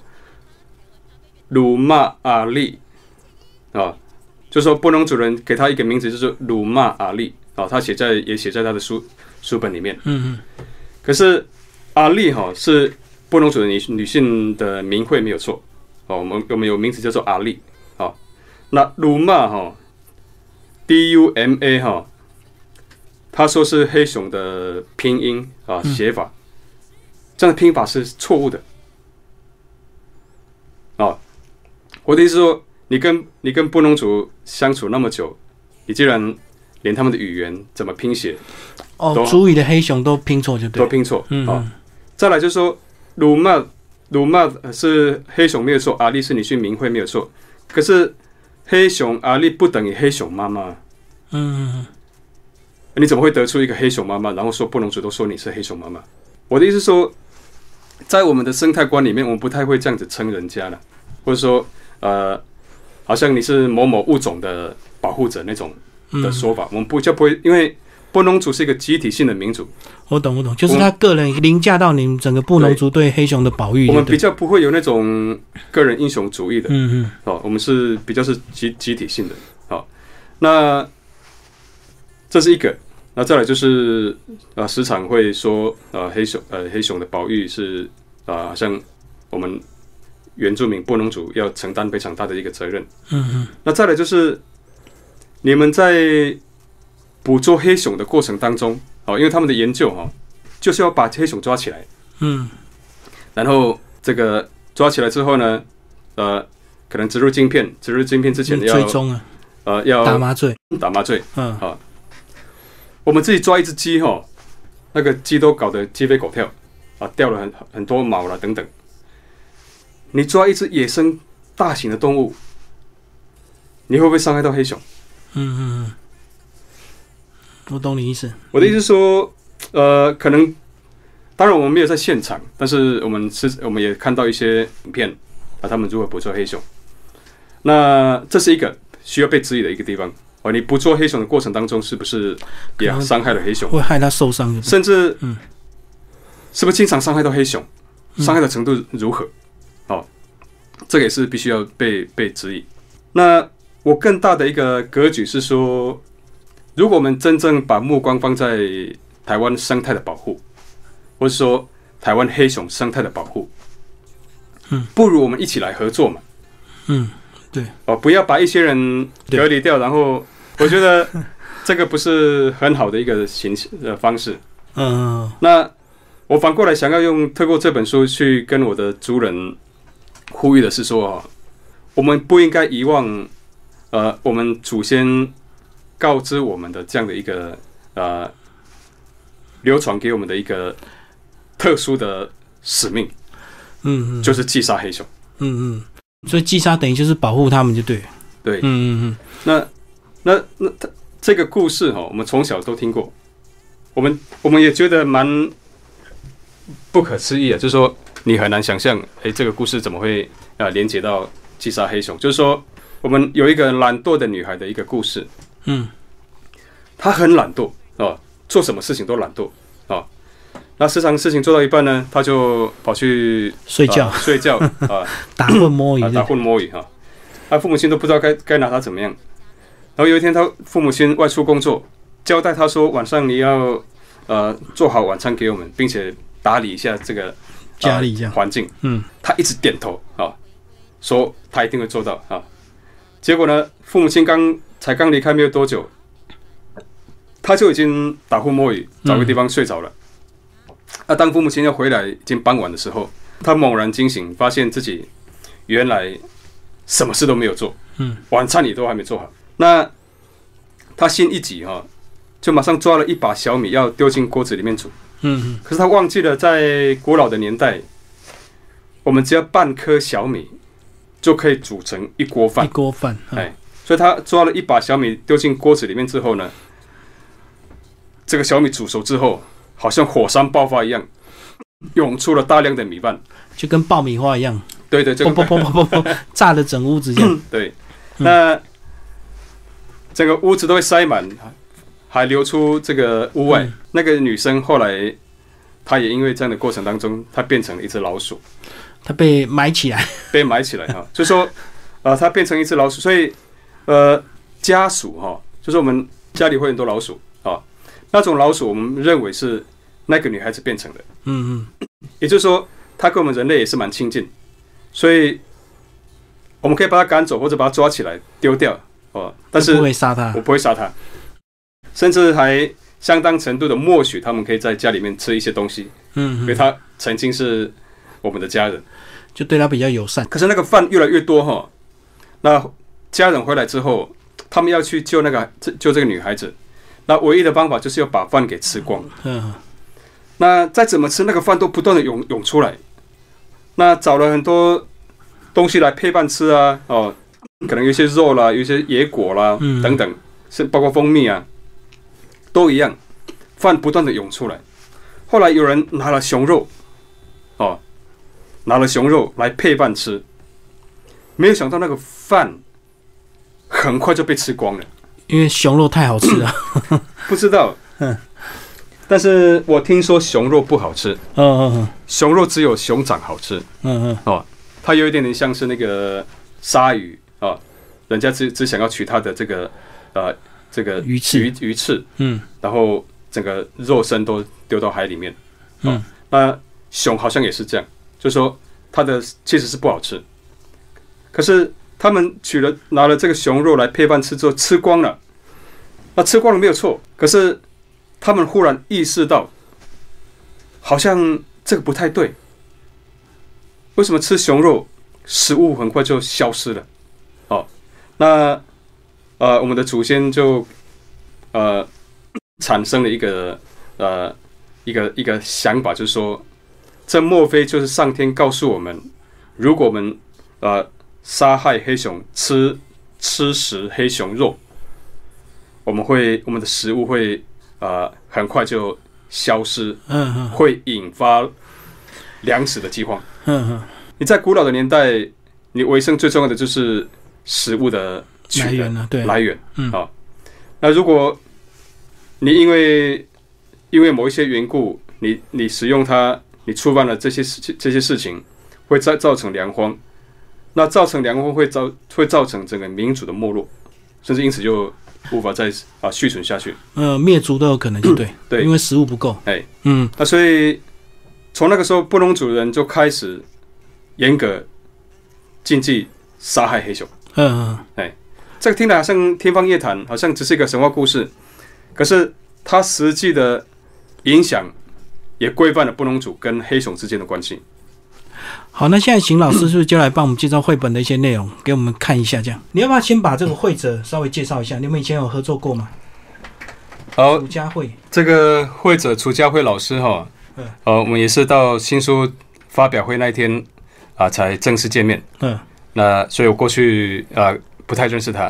鲁骂阿丽啊，就说布农主人给他一个名字，就是鲁骂阿丽啊，他写在也写在他的书书本里面。嗯嗯。可是阿丽哈是布农主人女女性的名讳没有错哦，我们我们有名字叫做阿丽啊。那鲁骂哈 D U M A 哈。他说是黑熊的拼音啊，写法，这样的拼法是错误的。啊，我的意思说，你跟你跟布农族相处那么久，你竟然连他们的语言怎么拼写，哦，族语的黑熊都拼错就对，都拼错。嗯，再来就是说，鲁曼鲁曼是黑熊没有错，阿丽是女性名讳没有错，可是黑熊阿丽不等于黑熊妈妈。嗯。你怎么会得出一个黑熊妈妈？然后说不能主动说你是黑熊妈妈？我的意思说，在我们的生态观里面，我们不太会这样子称人家了，或者说，呃，好像你是某某物种的保护者那种的说法，我们不就不会，因为布农族是一个集体性的民族。我懂，我懂，就是他个人凌驾到你们整个布农族对黑熊的保育。我们比较不会有那种个人英雄主义的，嗯嗯，哦，我们是比较是集集体性的。好，那。这是一个，那再来就是啊，时常会说啊，黑熊呃，黑熊的保育是啊，好像我们原住民布农族要承担非常大的一个责任。嗯嗯。那再来就是你们在捕捉黑熊的过程当中，哦，因为他们的研究哈，就是要把黑熊抓起来。嗯。然后这个抓起来之后呢，呃，可能植入晶片，植入晶片之前要追踪啊，呃，要打麻醉，打麻醉。嗯。好。我们自己抓一只鸡哈，那个鸡都搞得鸡飞狗跳啊，掉了很很多毛了等等。你抓一只野生大型的动物，你会不会伤害到黑熊？嗯嗯嗯，我懂你意思。我的意思说，呃，可能，当然我们没有在现场，但是我们是我们也看到一些影片啊，他们如何捕捉黑熊。那这是一个需要被质疑的一个地方哦。你不做黑熊的过程当中，是不是也伤害了黑熊？会害他受伤，甚至嗯，是不是经常伤害到黑熊？伤害的程度如何？哦，这个也是必须要被被质疑。那我更大的一个格局是说，如果我们真正把目光放在台湾生态的保护，或者说台湾黑熊生态的保护，嗯，不如我们一起来合作嘛。嗯，对。哦，不要把一些人隔离掉，然后我觉得 (laughs) 这个不是很好的一个形式的方式。嗯。那我反过来想要用透过这本书去跟我的族人呼吁的是说，我们不应该遗忘。呃，我们祖先告知我们的这样的一个呃，流传给我们的一个特殊的使命，嗯嗯，就是击杀黑熊，嗯嗯，所以击杀等于就是保护他们就对，对，嗯嗯嗯，那那那他这个故事哈，我们从小都听过，我们我们也觉得蛮不可思议啊，就是说你很难想象，哎，这个故事怎么会啊连接到击杀黑熊？就是说。我们有一个懒惰的女孩的一个故事。嗯，她很懒惰啊，做什么事情都懒惰啊。那时常事情做到一半呢，他就跑去睡觉，睡觉 (laughs) 啊，打混摸鱼，打混摸鱼哈。她父母亲都不知道该该拿他怎么样。然后有一天，他父母亲外出工作，交代他说晚上你要呃做好晚餐给我们，并且打理一下这个家里这样环境。嗯，他一直点头啊，说他一定会做到啊。结果呢？父母亲刚才刚离开没有多久，他就已经打呼摸鱼，找个地方睡着了。那当父母亲要回来，已经傍晚的时候，他猛然惊醒，发现自己原来什么事都没有做，嗯，晚餐也都还没做好。那他心一急哈，就马上抓了一把小米要丢进锅子里面煮，嗯，可是他忘记了，在古老的年代，我们只要半颗小米。就可以煮成一锅饭。一锅饭，哎，所以他抓了一把小米丢进锅子里面之后呢，这个小米煮熟之后，好像火山爆发一样，涌出了大量的米饭，就跟爆米花一样。对对，砰砰砰砰砰砰，(laughs) 炸的整屋子这样。对，那整个屋子都会塞满，还流出这个屋外。那个女生后来，她也因为这样的过程当中，她变成了一只老鼠。她被埋起来，被埋起来哈，(laughs) 就说，呃，她变成一只老鼠，所以，呃，家属哈，就是我们家里会很多老鼠啊，那种老鼠我们认为是那个女孩子变成的，嗯嗯，也就是说，它跟我们人类也是蛮亲近，所以我们可以把它赶走或者把它抓起来丢掉哦，但是不会杀它，我不会杀它，甚至还相当程度的默许他们可以在家里面吃一些东西，嗯，因为它曾经是。我们的家人。就对它比较友善，可是那个饭越来越多哈。那家人回来之后，他们要去救那个救这个女孩子，那唯一的方法就是要把饭给吃光。嗯。那再怎么吃，那个饭都不断的涌涌出来。那找了很多东西来配饭吃啊，哦，可能有些肉啦，有些野果啦，等等，是包括蜂蜜啊，都一样，饭不断的涌出来。后来有人拿了熊肉，哦。拿了熊肉来配饭吃，没有想到那个饭很快就被吃光了，因为熊肉太好吃了。(coughs) 不知道，嗯，但是我听说熊肉不好吃。嗯嗯嗯，熊肉只有熊掌好吃。嗯嗯，哦，它有一点点像是那个鲨鱼啊，人家只只想要取它的这个呃这个鱼翅鱼鱼翅，嗯，然后整个肉身都丢到海里面。嗯，那熊好像也是这样。就说它的其实是不好吃，可是他们取了拿了这个熊肉来配饭吃之后吃光了，那吃光了没有错，可是他们忽然意识到，好像这个不太对，为什么吃熊肉食物很快就消失了？哦，那呃我们的祖先就呃 (coughs) 产生了一个呃一个一个想法，就是说。这莫非就是上天告诉我们，如果我们呃杀害黑熊，吃吃食黑熊肉，我们会我们的食物会呃很快就消失，嗯嗯，会引发粮食的饥荒，嗯嗯。你在古老的年代，你维生最重要的就是食物的来源了，对，来源，嗯啊。那如果你因为因为某一些缘故，你你使用它，你触犯了这些事这些事情，会造造成粮荒。那造成粮荒会造会造成整个民族的没落，甚至因此就无法再啊续存下去。呃，灭族都有可能，就对对，因为食物不够。哎，嗯，那所以从那个时候，布隆族人就开始严格禁忌杀害黑熊。嗯嗯，哎，这个听起来好像天方夜谭，好像只是一个神话故事，可是它实际的影响也规范了布隆族跟黑熊之间的关系。好，那现在邢老师是不是就来帮我们介绍绘本的一些内容，给我们看一下？这样，你要不要先把这个绘者稍微介绍一下？你们以前有合作过吗？好，楚家慧，这个绘者楚家慧老师哈，嗯，呃，我们也是到新书发表会那一天啊，才正式见面。嗯，那所以我过去啊不太认识他，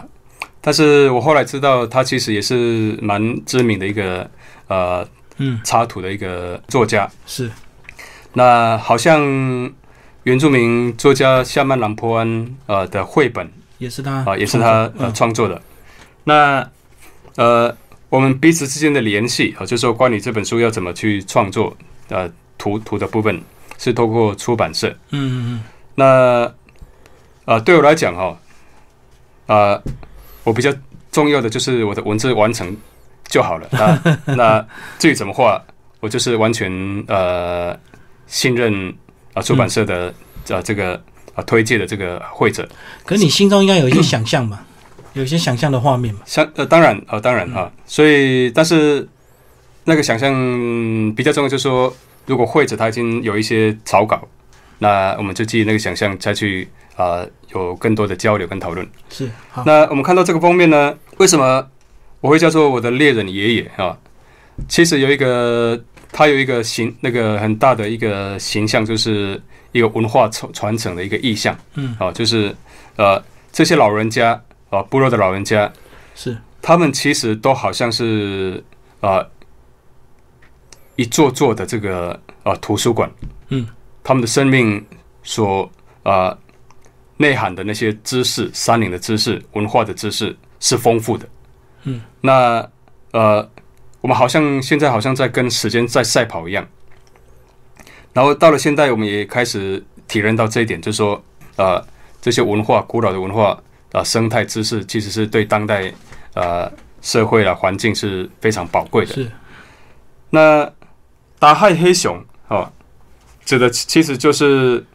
但是我后来知道他其实也是蛮知名的一个呃嗯插图的一个作家。是，那好像。原住民作家夏曼朗坡安呃的绘本也是他啊，也是他呃创作的。那呃，我们彼此之间的联系啊，就是说关于这本书要怎么去创作呃图图的部分，是透过出版社。嗯嗯嗯。那啊，对我来讲哈啊，我比较重要的就是我的文字完成就好了啊。(laughs) 那至于怎么画，我就是完全呃信任。啊，出版社的啊，这个啊推荐的这个会者，可是你心中应该有一些想象吧？有一些想象的画面嘛？想呃，当然啊，当然啊，所以但是那个想象比较重要，就是说，如果会者他已经有一些草稿，那我们就基于那个想象再去啊，有更多的交流跟讨论。是。那我们看到这个封面呢，为什么我会叫做我的猎人爷爷啊？其实有一个。它有一个形，那个很大的一个形象，就是一个文化传传承的一个意象。嗯，啊，就是呃，这些老人家啊，部落的老人家是他们其实都好像是啊一座座的这个啊图书馆。嗯，他们的生命所啊内涵的那些知识、山林的知识、文化的知识是丰富的。嗯，那呃。我们好像现在好像在跟时间在赛跑一样，然后到了现代，我们也开始体认到这一点，就是说，呃，这些文化、古老的文化啊、生态知识，其实是对当代呃社会啊环境是非常宝贵的。是。那打害黑熊啊，指的其实就是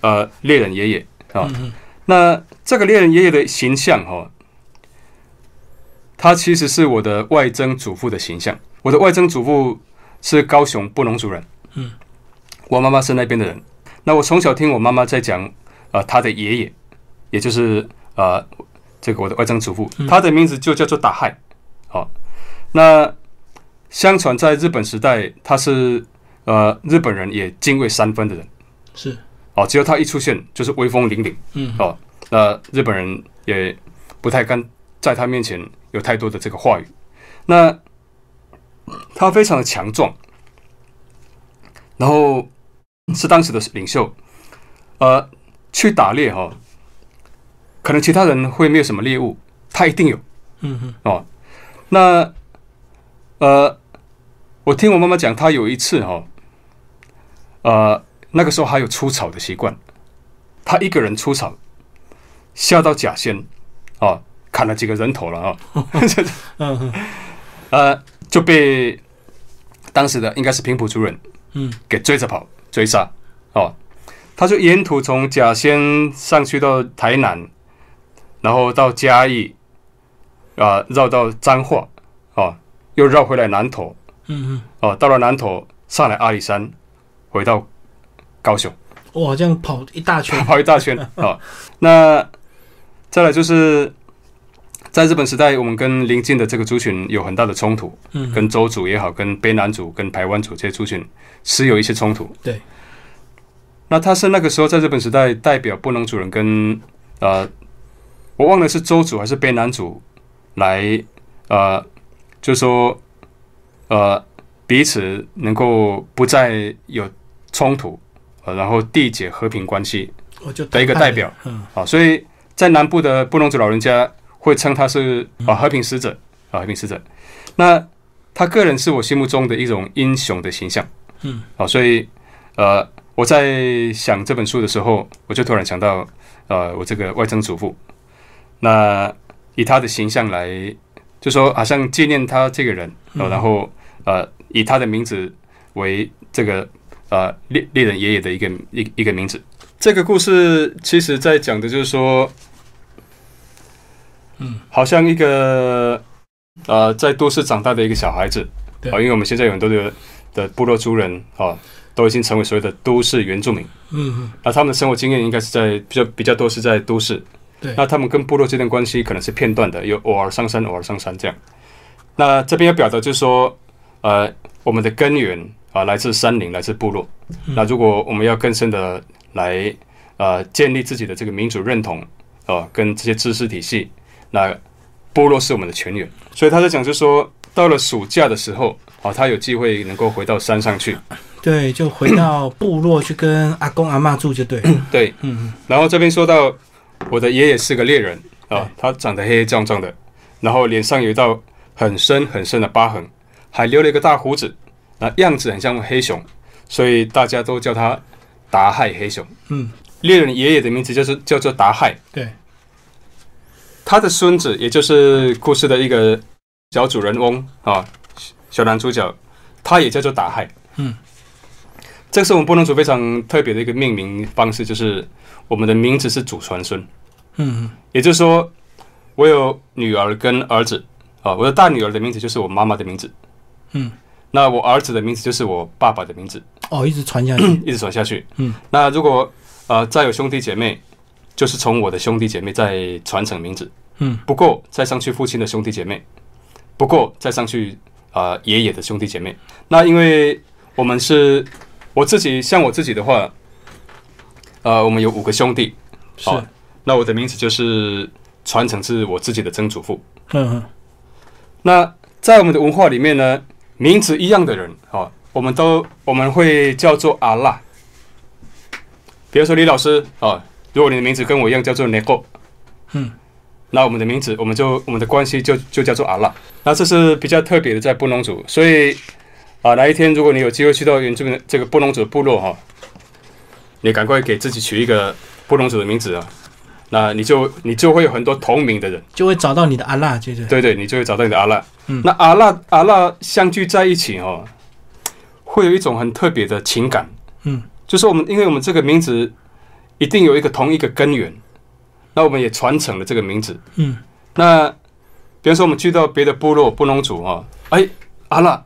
呃猎人爷爷啊。那这个猎人爷爷的形象哈。他其实是我的外曾祖父的形象。我的外曾祖父是高雄布农族人，嗯，我妈妈是那边的人。那我从小听我妈妈在讲，呃，他的爷爷，也就是呃，这个我的外曾祖父，他的名字就叫做打亥。好，那相传在日本时代，他是呃日本人也敬畏三分的人，是哦，只要他一出现就是威风凛凛，嗯，哦，那日本人也不太敢在他面前。有太多的这个话语，那他非常的强壮，然后是当时的领袖，呃，去打猎哈，可能其他人会没有什么猎物，他一定有，嗯哼，哦，那呃，我听我妈妈讲，他有一次哈，呃，那个时候还有出草的习惯，他一个人出草，下到甲仙，哦。砍了几个人头了啊！(laughs) (laughs) 呃，就被当时的应该是平埔族人，嗯，给追着跑，追杀哦。他就沿途从甲仙上去到台南，然后到嘉义，啊，绕到彰化，哦，又绕回来南投，嗯嗯，哦，到了南投上来阿里山，回到高雄。哇，这样跑一大圈，(laughs) 跑一大圈啊！那再来就是。在日本时代，我们跟邻近的这个族群有很大的冲突，嗯，跟周族也好，跟卑南族、跟台湾族这些族群是有一些冲突。对。那他是那个时候在日本时代代表布农族人跟呃，我忘了是州主还是卑南族来呃，就说呃彼此能够不再有冲突，呃，然后缔结和平关系的一个代表，嗯，啊，所以在南部的布农族老人家会称他是啊和平使者啊和平使者，那他个人是我心目中的一种英雄的形象，嗯，啊，所以呃。我在想这本书的时候，我就突然想到，呃，我这个外曾祖父，那以他的形象来，就说好像纪念他这个人，然后呃，以他的名字为这个呃猎猎人爷爷的一个一一个名字。这个故事其实在讲的就是说，嗯，好像一个呃在都市长大的一个小孩子，啊，因为我们现在有很多的的部落族人啊。都已经成为所谓的都市原住民，嗯嗯，那他们的生活经验应该是在比较比较多是在都市，对，那他们跟部落之间关系可能是片段的，有偶尔上山，偶尔上山这样。那这边要表达就是说，呃，我们的根源啊来自山林，来自部落。那如果我们要更深的来呃建立自己的这个民主认同啊，跟这些知识体系，那部落是我们的全员。所以他在讲就是说，到了暑假的时候啊，他有机会能够回到山上去。对，就回到部落去跟阿公阿妈住就对。对，嗯。然后这边说到，我的爷爷是个猎人啊，他长得黑黑壮壮的，然后脸上有一道很深很深的疤痕，还留了一个大胡子，那样子很像黑熊，所以大家都叫他达亥黑熊。嗯，猎人爷爷的名字就是叫做达亥。对，他的孙子也就是故事的一个小主人翁啊，小男主角，他也叫做达亥。嗯。这是我们布农族非常特别的一个命名方式，就是我们的名字是祖传孙。嗯，也就是说，我有女儿跟儿子啊，我的大女儿的名字就是我妈妈的名字。嗯，那我儿子的名字就是我爸爸的名字。哦，一直传下去，(clears throat) 一直传下去。嗯，那如果呃再有兄弟姐妹，就是从我的兄弟姐妹再传承名字。嗯，不过再上去父亲的兄弟姐妹，不过再上去啊爷爷的兄弟姐妹。那因为我们是。我自己像我自己的话，呃，我们有五个兄弟，是，那我的名字就是传承自我自己的曾祖父。嗯，那在我们的文化里面呢，名字一样的人，哦，我们都我们会叫做阿拉。比如说李老师，哦，如果你的名字跟我一样叫做 Nego，嗯，那我们的名字我们就我们的关系就就叫做阿拉。那这是比较特别的在布农族，所以。啊，哪一天如果你有机会去到原住民这个布隆族部落哈，你赶快给自己取一个布隆族的名字啊，那你就你就会有很多同名的人，就会找到你的阿拉，就是对对，你就会找到你的阿拉。嗯，那阿拉阿拉相聚在一起哦，会有一种很特别的情感。嗯，就是我们因为我们这个名字一定有一个同一个根源，那我们也传承了这个名字。嗯，那比如说我们去到别的部落布农族啊，哎，阿拉。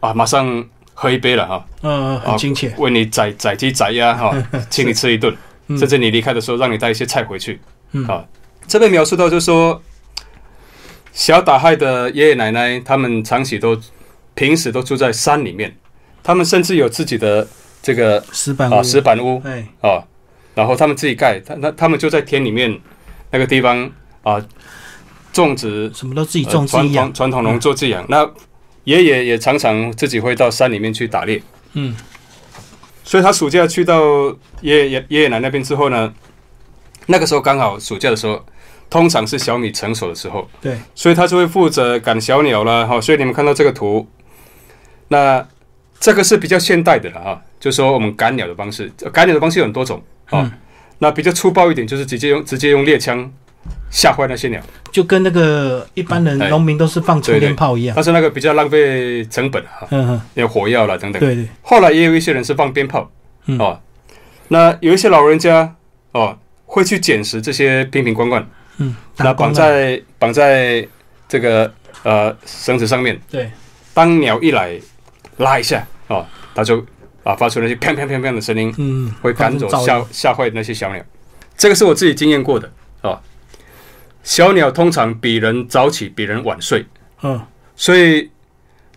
啊，马上喝一杯了哈！嗯，很亲切。为你宰宰鸡宰鸭 (laughs) 哈，请你吃一顿，甚至你离开的时候让你带一些菜回去。嗯，啊，这边描述到就是说，小打亥的爷爷奶奶他们长期都平时都住在山里面，他们甚至有自己的这个石板啊石板屋，哎啊，然后他们自己盖，他那他们就在田里面那个地方啊种植，什么都自己种自己养，传统农作自己养。那。爷爷也常常自己会到山里面去打猎，嗯，所以他暑假去到爷爷爷爷奶奶那边之后呢，那个时候刚好暑假的时候，通常是小米成熟的时候，对，所以他就会负责赶小鸟了哈。所以你们看到这个图，那这个是比较现代的了哈，就说我们赶鸟的方式，赶鸟的方式有很多种啊，那比较粗暴一点就是直接用直接用猎枪。吓坏那些鸟，就跟那个一般人农民都是放充电炮一样。但是那个比较浪费成本哈，嗯有火药了等等。对对。后来也有一些人是放鞭炮，哦，那有一些老人家哦会去捡拾这些瓶瓶罐罐，嗯，那绑在绑在这个呃绳子上面。对。当鸟一来，拉一下哦，它就啊发出那些砰砰砰砰的声音，嗯，会赶走吓吓坏那些小鸟。这个是我自己经验过的啊。小鸟通常比人早起，比人晚睡。嗯，所以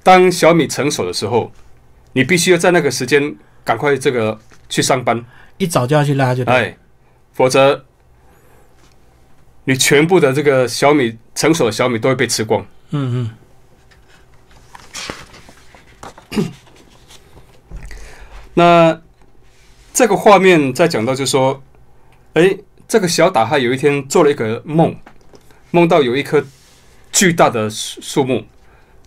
当小米成熟的时候，你必须要在那个时间赶快这个去上班，一早就要去拉就哎，否则你全部的这个小米成熟的小米都会被吃光。嗯嗯。那这个画面再讲到，就说，哎，这个小打哈有一天做了一个梦，梦到有一棵巨大的树树木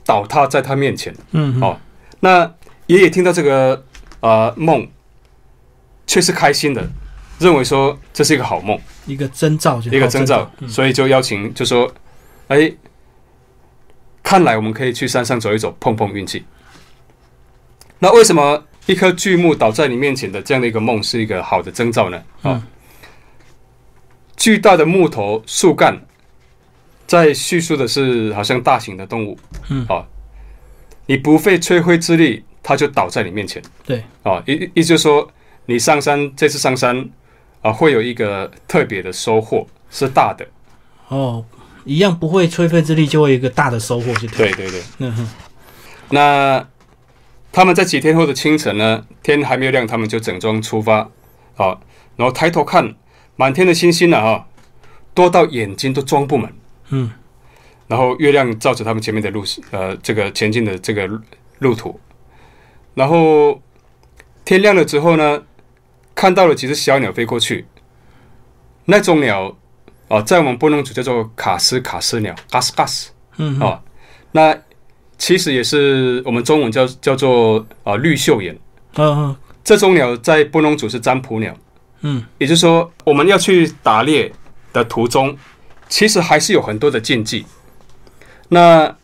倒塌在他面前。嗯，哦，那爷爷听到这个呃梦，却是开心的，认为说这是一个好梦，一个征兆，一个征兆，所以就邀请，就说，哎，看来我们可以去山上走一走，碰碰运气。那为什么？一棵巨木倒在你面前的这样的一个梦是一个好的征兆呢？啊，巨大的木头树干在叙述的是好像大型的动物，嗯，啊，你不费吹灰之力，它就倒在你面前。对，啊，意意思就是说，你上山这次上山啊，会有一个特别的收获，是大的。哦，一样不会吹灰之力，就会有一个大的收获，就对对对。嗯哼，那。他们在几天后的清晨呢，天还没有亮，他们就整装出发，啊，然后抬头看，满天的星星呢，哈，多到眼睛都装不满，嗯，然后月亮照着他们前面的路，呃，这个前进的这个路途，然后天亮了之后呢，看到了几只小鸟飞过去，那种鸟，啊，在我们布农族叫做卡斯卡斯鸟，卡斯卡斯，嗯，啊，那。其实也是我们中文叫叫做啊绿袖眼，嗯，这种鸟在布农族是占卜鸟，嗯，也就是说我们要去打猎的途中，其实还是有很多的禁忌。那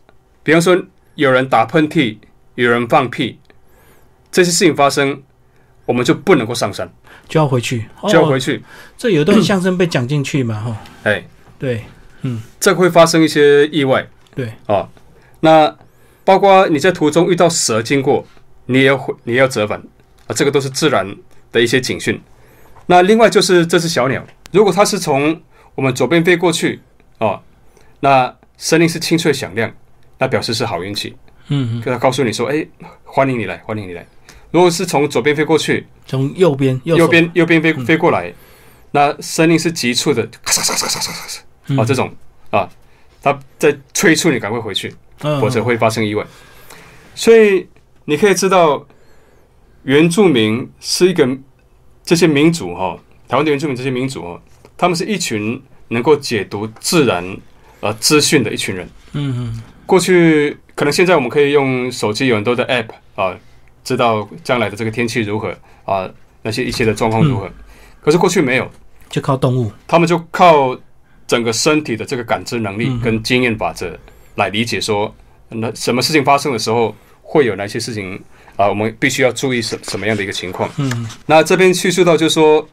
比方说有人打喷嚏，有人放屁，这些事情发生，我们就不能够上山，就要回去，就要回去。这有一段相声被讲进去嘛？哈，哎，对，嗯，这会发生一些意外，对，啊，那。包括你在途中遇到蛇经过，你也要你要折返啊，这个都是自然的一些警讯。那另外就是这只小鸟，如果它是从我们左边飞过去哦，那声音是清脆响亮，那表示是好运气。嗯，跟他告诉你说，哎，欢迎你来，欢迎你来。如果是从左边飞过去，从右边右边右边飞飞过来，那声音是急促的，咔嚓咔嚓咔嚓咔嚓啊，这种啊，它在催促你赶快回去。或者会发生意外，所以你可以知道，原住民是一个这些民族哈，台湾的原住民这些民族哦，他们是一群能够解读自然呃资讯的一群人。嗯嗯。过去可能现在我们可以用手机有很多的 App 啊，知道将来的这个天气如何啊，那些一切的状况如何。可是过去没有，就靠动物，他们就靠整个身体的这个感知能力跟经验法则。来理解说，那什么事情发生的时候，会有哪些事情啊？我们必须要注意什什么样的一个情况？嗯，那这边叙述到就是说，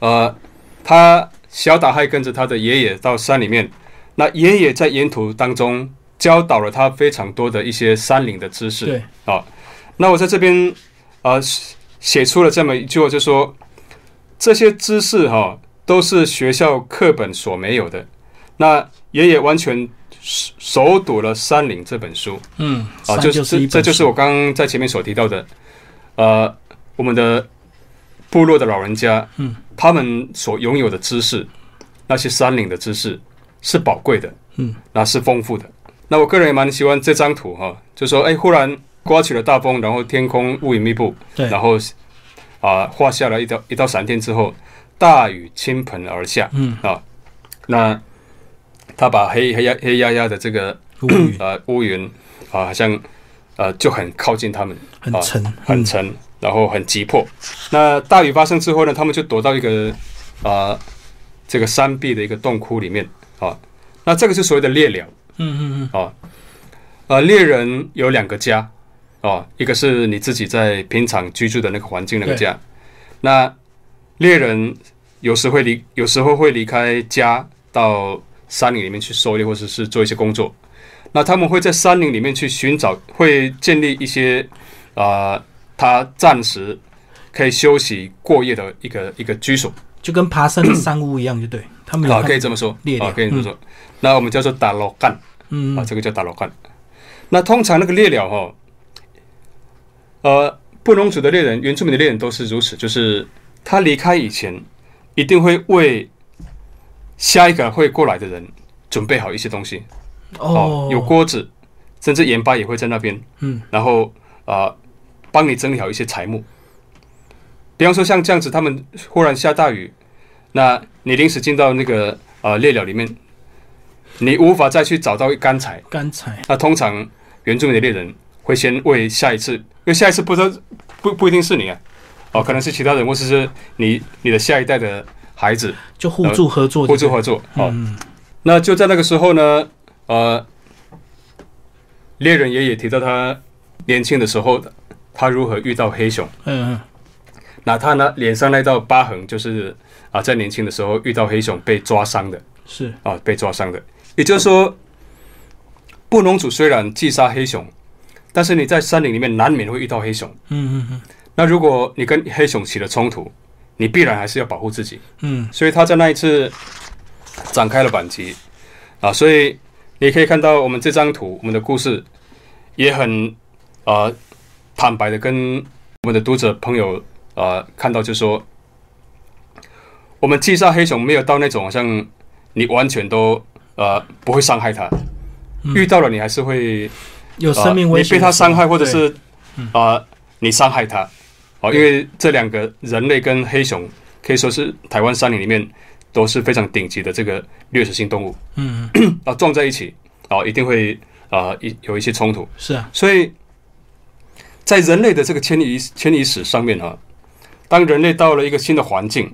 呃，他小打还跟着他的爷爷到山里面，那爷爷在沿途当中教导了他非常多的一些山林的知识。对，啊，那我在这边呃写出了这么一句话，就说这些知识哈都是学校课本所没有的。那爷爷完全。手读了《山林》这本书，嗯，啊，就是这，这就是我刚刚在前面所提到的，呃，我们的部落的老人家，嗯，他们所拥有的知识，那些山岭的知识是宝贵的，嗯，那是丰富的。那我个人也蛮喜欢这张图哈，就说，哎，忽然刮起了大风，然后天空乌云密布，对，然后啊，画下了一道一道闪电之后，大雨倾盆而下，嗯，啊，那。他把黑黑压黑压压的这个呃乌云啊，好像呃就很靠近他们，很沉很沉，然后很急迫。那大雨发生之后呢，他们就躲到一个啊这个山壁的一个洞窟里面啊。那这个是所谓的猎鸟，嗯嗯嗯啊啊猎人有两个家啊，一个是你自己在平常居住的那个环境那个家，那猎人有时会离有时候会离开家到。山林里面去狩猎，或者是做一些工作，那他们会在山林里面去寻找，会建立一些啊，他暂时可以休息过夜的一个一个居所，就跟爬山的山屋一样，就对 (coughs) 他们啊，可以这么说，啊，可以这么说。那我们叫做打罗干，嗯，啊，这个叫打罗干。那通常那个猎鸟哈，呃，布农族的猎人、原住民的猎人都是如此，就是他离开以前，一定会为下一个会过来的人准备好一些东西。哦，有锅子，甚至盐巴也会在那边。嗯，然后啊，帮你整理好一些材木。比方说像这样子，他们忽然下大雨，那你临时进到那个呃猎鸟里面，你无法再去找到干柴。干柴。那通常原住民的猎人会先为下一次，因为下一次不知道不不一定是你啊，哦，可能是其他人，或者是你你的下一代的孩子，就互助合作，互助合作。哦，那就在那个时候呢。呃，猎人爷爷提到他年轻的时候，他如何遇到黑熊。嗯嗯。那他呢，脸上那道疤痕，就是啊，在年轻的时候遇到黑熊被抓伤的。是啊，被抓伤的。也就是说，布农族虽然击杀黑熊，但是你在山林里面难免会遇到黑熊。嗯嗯嗯。那如果你跟黑熊起了冲突，你必然还是要保护自己。嗯。所以他在那一次展开了反击啊，所以。你可以看到我们这张图，我们的故事也很啊坦白的跟我们的读者朋友啊看到，就说我们击杀黑熊没有到那种好像你完全都呃不会伤害它，遇到了你还是会有生命危险，你被它伤害或者是啊你伤害它，哦，因为这两个人类跟黑熊可以说是台湾山林里面。都是非常顶级的这个掠食性动物，嗯，(clears throat) 啊撞在一起，啊一定会啊一有一些冲突，是啊，所以在人类的这个迁移迁移史上面啊，当人类到了一个新的环境，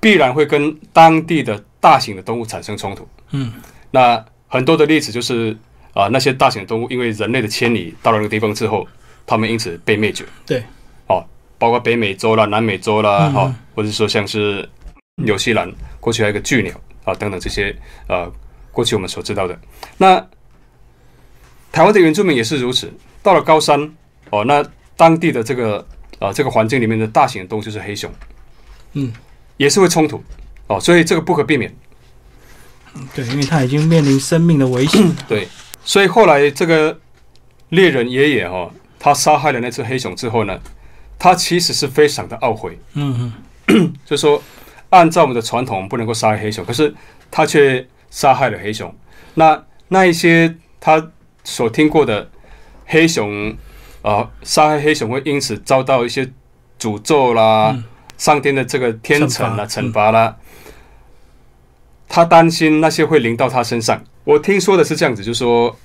必然会跟当地的大型的动物产生冲突，嗯，那很多的例子就是啊那些大型的动物因为人类的迁移到了那个地方之后，它们因此被灭绝，对，哦，包括北美洲啦、南美洲啦，哈，或者说像是纽西兰。过去还有一个巨鸟啊，等等这些呃，过去我们所知道的。那台湾的原住民也是如此。到了高山哦，那当地的这个啊这个环境里面的大型动物就是黑熊，嗯，也是会冲突哦，所以这个不可避免。对，因为它已经面临生命的危险。(coughs) 对，所以后来这个猎人爷爷哈，他杀害了那只黑熊之后呢，他其实是非常的懊悔。嗯嗯，(clears throat) 就说。按照我们的传统，不能够杀害黑熊，可是他却杀害了黑熊。那那一些他所听过的黑熊啊，杀害黑熊会因此遭到一些诅咒啦，上天的这个天惩啊，惩罚啦。他担心那些会临到他身上。我听说的是这样子，就说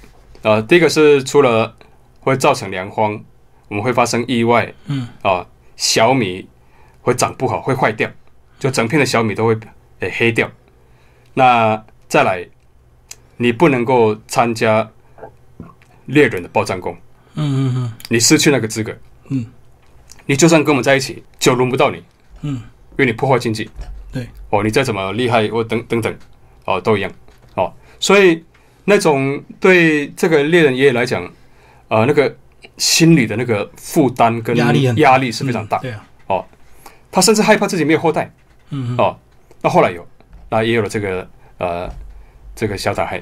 呃，第一个是除了会造成粮荒，我们会发生意外，嗯。啊，小米会长不好，会坏掉。就整片的小米都会诶黑掉，那再来，你不能够参加猎人的报战工，嗯嗯嗯，你失去那个资格，嗯，你就算跟我们在一起，就轮不到你，嗯，因为你破坏经济，对，哦，你再怎么厉害或等等等，哦，都一样，哦，所以那种对这个猎人爷爷来讲，啊，那个心理的那个负担跟压力压力是非常大，对啊，哦，他甚至害怕自己没有后代。嗯哦，那后来有，那也有了这个呃这个小打黑，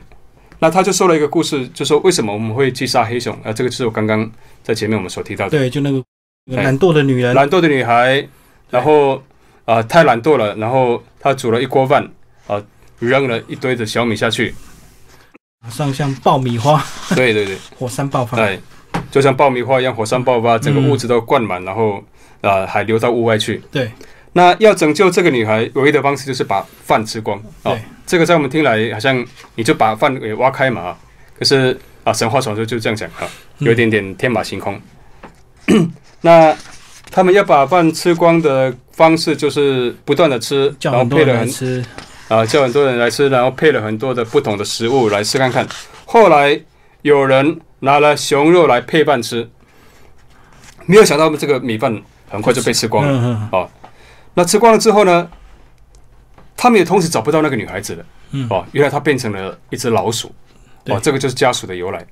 那他就说了一个故事，就说为什么我们会击杀黑熊呃？这个是我刚刚在前面我们所提到的，对，就那个懒惰的女人，懒惰的女孩，然后啊太懒惰了，然后她煮了一锅饭啊，扔了一堆的小米下去，马上像爆米花，对对对，(laughs) 火山爆发，对，就像爆米花一样，火山爆发，整个屋子都灌满，然后啊还流到屋外去，对。那要拯救这个女孩，唯一的方式就是把饭吃光。哦，这个在我们听来好像你就把饭给挖开嘛。可是啊，神话传说就这样讲啊，有一点点天马行空。(clears throat) 那他们要把饭吃光的方式，就是不断的吃，然后配了很吃啊，叫很多人来吃，然后配了很多的不同的食物来吃看看。后来有人拿了熊肉来配饭吃，没有想到这个米饭很快就被吃光了。哦。那吃光了之后呢？他们也同时找不到那个女孩子了。嗯，哦，原来她变成了一只老鼠。哦，这个就是家鼠的由来。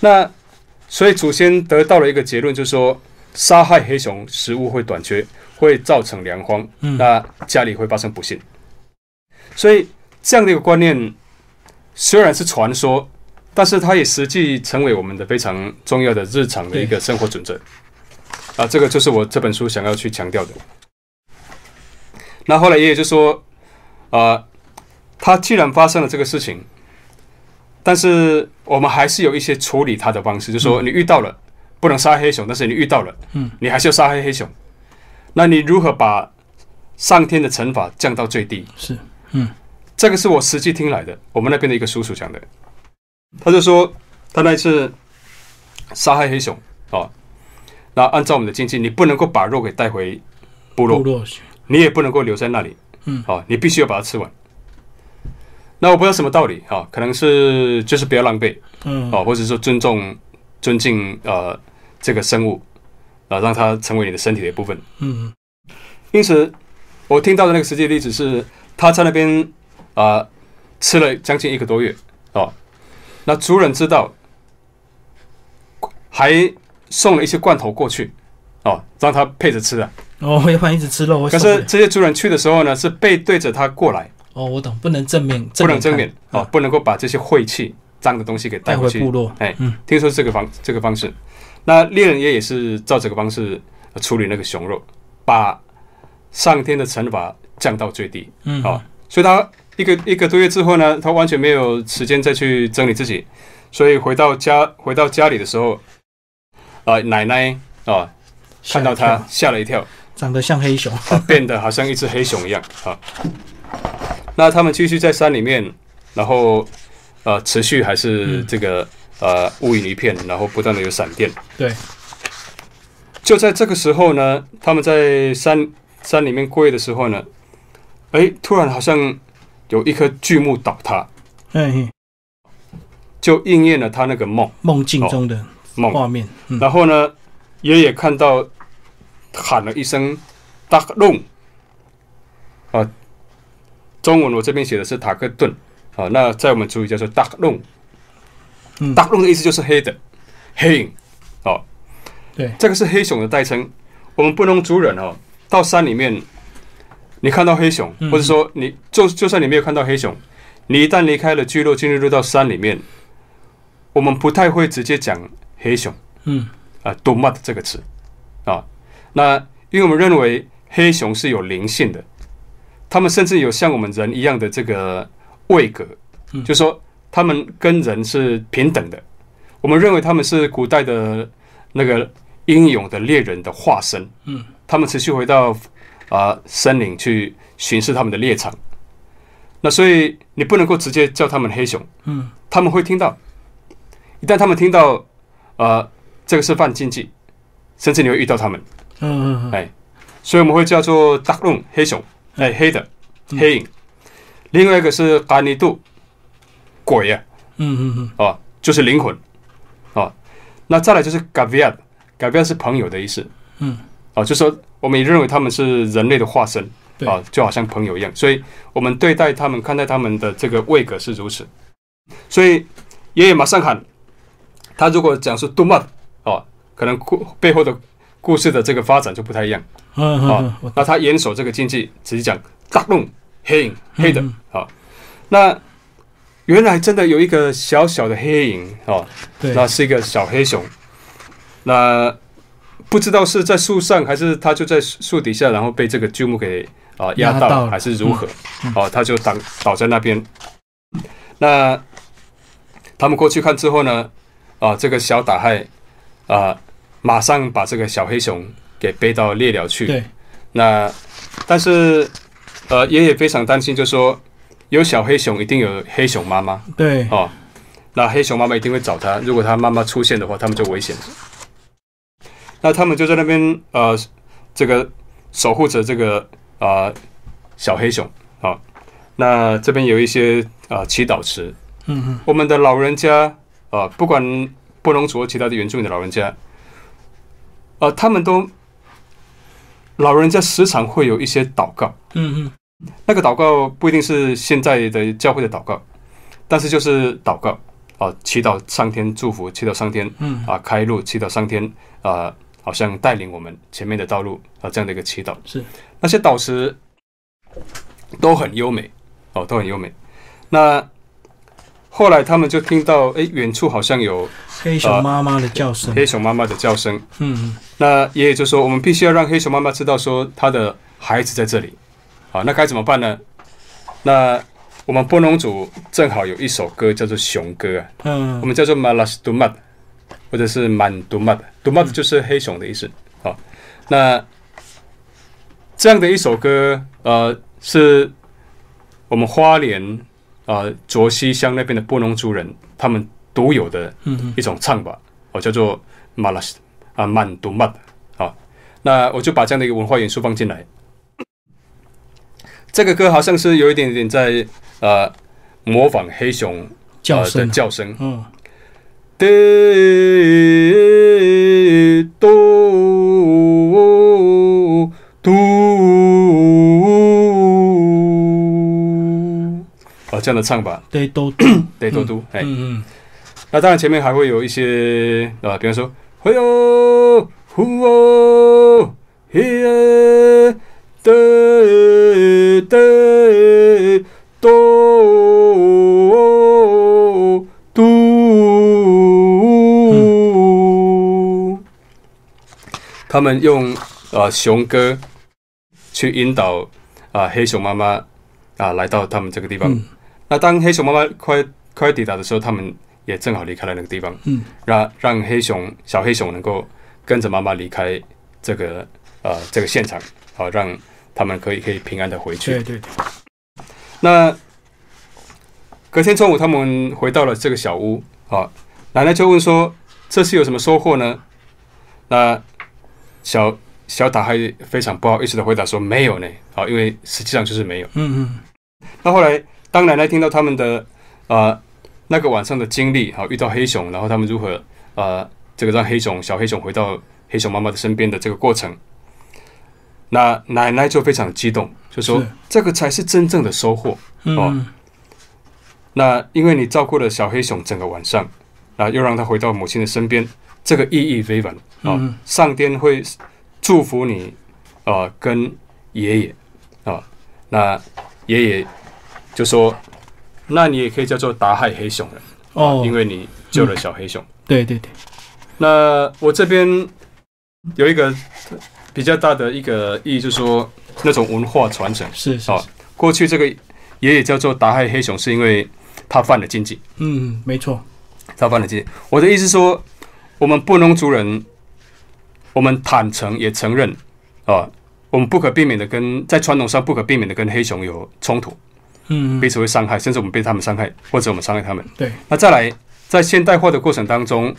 那所以祖先得到了一个结论，就是说杀害黑熊，食物会短缺，会造成粮荒。嗯，那家里会发生不幸。所以这样的一个观念虽然是传说，但是它也实际成为我们的非常重要的日常的一个生活准则。啊，这个就是我这本书想要去强调的。那后来爷爷就说，啊，他既然发生了这个事情，但是我们还是有一些处理他的方式，就说你遇到了不能杀黑熊，但是你遇到了，嗯，你还是要杀黑黑熊。那你如何把上天的惩罚降到最低？是，嗯，这个是我实际听来的，我们那边的一个叔叔讲的，他就说他那一次杀害黑熊啊，那按照我们的经济，你不能够把肉给带回部落。你也不能够留在那里，嗯，啊，你必须要把它吃完。那我不知道什么道理啊，可能是就是不要浪费，嗯，哦，或者说尊重、尊敬呃这个生物，啊，让它成为你的身体的一部分，嗯。因此，我听到的那个实际例子是，他在那边啊吃了将近一个多月，哦，那族人知道，还送了一些罐头过去，哦，让他配着吃啊。哦，要不然一直吃肉。可是这些族人去的时候呢，是背对着他过来。哦，我懂，不能正面，不能正面哦，不能够把这些晦气、脏的东西给带回部落。哎，听说这个方这个方式，那猎人也也是照这个方式处理那个熊肉，把上天的惩罚降到最低。嗯，好，所以他一个一个多月之后呢，他完全没有时间再去整理自己，所以回到家回到家里的时候，啊，奶奶啊，看到他吓了一跳。长得像黑熊，变得好像一只黑熊一样啊。那他们继续在山里面，然后呃，持续还是这个呃乌云一片，然后不断的有闪电。对。就在这个时候呢，他们在山山里面过夜的时候呢，哎，突然好像有一棵巨木倒塌，哎，就应验了他那个梦梦境中的梦画面。然后呢，爷爷看到。喊了一声“达隆”，啊，中文我这边写的是塔克顿，啊，那在我们主语叫做“达隆”，“达隆”的意思就是黑的，黑影，哦，对，这个是黑熊的代称。我们不能族人哦，到山里面，你看到黑熊，或者说你就就算你没有看到黑熊，你一旦离开了聚落，进入到山里面，我们不太会直接讲黑熊，嗯，啊，多玛的这个词，啊。那因为我们认为黑熊是有灵性的，他们甚至有像我们人一样的这个位格，就说他们跟人是平等的。我们认为他们是古代的那个英勇的猎人的化身。嗯，他们持续回到啊森林去巡视他们的猎场。那所以你不能够直接叫他们黑熊。嗯，他们会听到，一旦他们听到，呃，这个是犯禁忌，甚至你会遇到他们。嗯嗯哎，所以我们会叫做大龙黑熊，哎，黑的黑影。另外一个是甘尼度鬼啊，嗯嗯嗯，哦，就是灵魂，哦，那再来就是 Gaviad，Gaviad 是朋友的意思，嗯，哦，就说我们也认为他们是人类的化身，啊，就好像朋友一样，所以我们对待他们、看待他们的这个位格是如此。所以爷爷马上喊，他如果讲是 m a 哦，可能故背后的。故事的这个发展就不太一样，啊，那他严守这个禁忌，直接讲大龙黑影黑的，啊，那原来真的有一个小小的黑影，哦，那是一个小黑熊，那不知道是在树上，还是他就在树底下，然后被这个巨木给啊压到，还是如何，哦，他就倒倒在那边，那他们过去看之后呢，啊，这个小打害啊。马上把这个小黑熊给背到猎寮去。对，那但是呃，爷爷非常担心，就说有小黑熊，一定有黑熊妈妈。对，哦，那黑熊妈妈一定会找他。如果他妈妈出现的话，他们就危险。那他们就在那边呃，这个守护着这个啊小黑熊啊。那这边有一些啊祈祷词。嗯嗯。我们的老人家啊，不管布农族其他的原住民的老人家。呃，他们都老人家时常会有一些祷告，嗯嗯，那个祷告不一定是现在的教会的祷告，但是就是祷告啊，祈祷上天祝福，祈祷上天，嗯啊开路，祈祷上天啊，好像带领我们前面的道路啊，这样的一个祈祷是那些祷词都很优美哦，都很优美。那后来他们就听到，哎，远处好像有黑熊妈妈的叫声，黑熊妈妈的叫声。嗯，那爷爷就说，我们必须要让黑熊妈妈知道，说他的孩子在这里。啊，那该怎么办呢？那我们波农族正好有一首歌叫做《熊歌》啊，嗯，我们叫做《马拉斯杜马》，或者是《满杜马》，杜马就是黑熊的意思。好，那这样的一首歌，呃，是我们花莲啊卓溪乡那边的布农族人他们独有的一种唱法，哦，叫做《马拉斯啊满杜马》。好，那我就把这样的一个文化元素放进来。这个歌好像是有一点点在呃模仿黑熊叫声的叫声，嗯，得嘟嘟，啊，这样的唱法，得嘟得嘟嘟，(coughs) 哎，嗯嗯，那当然前面还会有一些啊，比方说，嘿哟呼哦，嘿。得得他们用呃熊哥去引导啊黑熊妈妈啊来到他们这个地方。那当黑熊妈妈快快抵达的时候，他们也正好离开了那个地方。嗯，让让黑熊小黑熊能够跟着妈妈离开这个呃这个现场，好让。他们可以可以平安的回去。对对对。那隔天中午，他们回到了这个小屋啊，奶奶就问说：“这次有什么收获呢？”那小小打还非常不好意思的回答说：“没有呢。”啊，因为实际上就是没有。嗯嗯。那后来，当奶奶听到他们的啊那个晚上的经历，啊，遇到黑熊，然后他们如何啊这个让黑熊小黑熊回到黑熊妈妈的身边的这个过程。那奶奶就非常激动，就说：“这个才是真正的收获哦。”那因为你照顾了小黑熊整个晚上，啊，又让他回到母亲的身边，这个意义非凡啊！上天会祝福你啊，跟爷爷啊。那爷爷就说：“那你也可以叫做打害黑熊了哦，因为你救了小黑熊。”对对对。那我这边有一个。比较大的一个意义就是说，那种文化传承是是。过去这个爷爷叫做打害黑熊，是因为他犯了禁忌。嗯，没错，他犯了禁忌。我的意思说，我们布农族人，我们坦诚也承认啊，我们不可避免的跟在传统上不可避免的跟黑熊有冲突。嗯，彼此会伤害，甚至我们被他们伤害，或者我们伤害他们。对。那再来，在现代化的过程当中，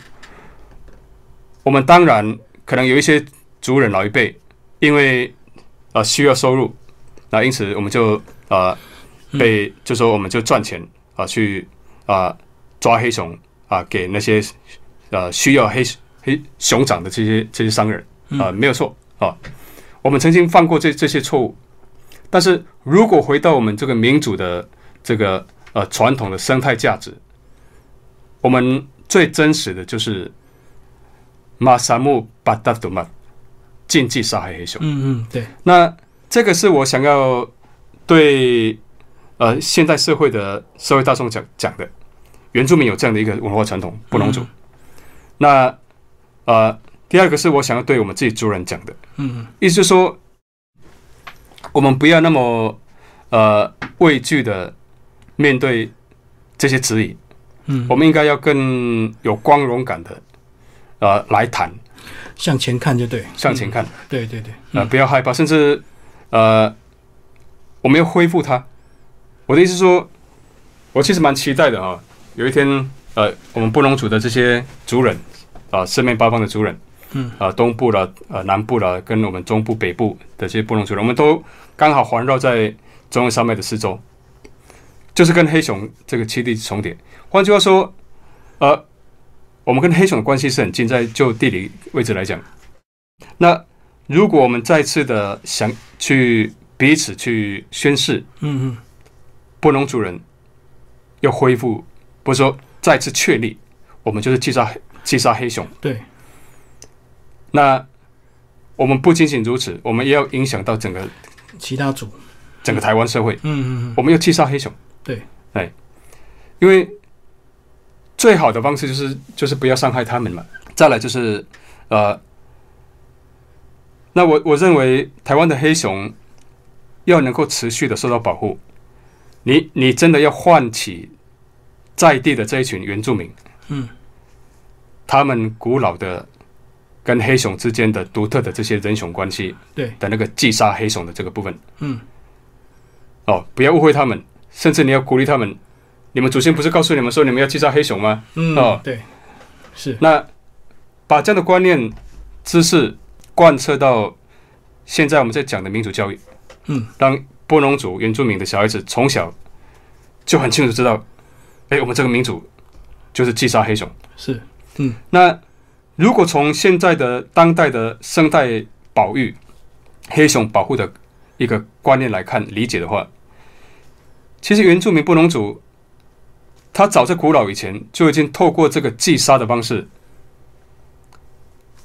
我们当然可能有一些。族人老一辈，因为啊需要收入，那因此我们就啊被就说我们就赚钱啊去啊抓黑熊啊给那些呃需要黑黑熊掌的这些这些商人啊没有错啊，我们曾经犯过这这些错误，但是如果回到我们这个民主的这个呃传统的生态价值，我们最真实的就是马萨木巴达杜曼。禁忌杀害黑熊。嗯嗯，对。那这个是我想要对呃现代社会的社会大众讲讲的。原住民有这样的一个文化传统，不农族。那呃，第二个是我想要对我们自己族人讲的。嗯嗯，意思是说，我们不要那么呃畏惧的面对这些指引。嗯，我们应该要更有光荣感的呃来谈。向前看就对，向前看，对对对，啊，不要害怕，甚至呃，我们要恢复它。我的意思说，我其实蛮期待的啊，有一天呃，我们布隆族的这些族人啊，四面八方的族人，嗯，啊，东部的，呃，南部了，跟我们中部、北部的这些布隆族人，我们都刚好环绕在中央山脉的四周，就是跟黑熊这个栖地重叠。换句话说，呃。我们跟黑熊的关系是很近，在就地理位置来讲，那如果我们再次的想去彼此去宣誓，嗯嗯，布农族人要恢复，不是说再次确立，我们就是击杀击杀黑熊。对。那我们不仅仅如此，我们也要影响到整个其他组，整个台湾社会。嗯嗯嗯。我们要击杀黑熊。对。哎，因为。最好的方式就是就是不要伤害他们嘛。再来就是呃，那我我认为台湾的黑熊要能够持续的受到保护，你你真的要唤起在地的这一群原住民，嗯，他们古老的跟黑熊之间的独特的这些人熊关系，对。的那个击杀黑熊的这个部分，嗯，哦，不要误会他们，甚至你要鼓励他们。你们祖先不是告诉你们说你们要击杀黑熊吗？嗯，哦，对，是。那把这样的观念、知识贯彻到现在我们在讲的民主教育，嗯，让波农族原住民的小孩子从小就很清楚知道，哎，我们这个民主就是击杀黑熊，是，嗯，那如果从现在的当代的生态保育、黑熊保护的一个观念来看理解的话，其实原住民布农族。他早在古老以前就已经透过这个击杀的方式，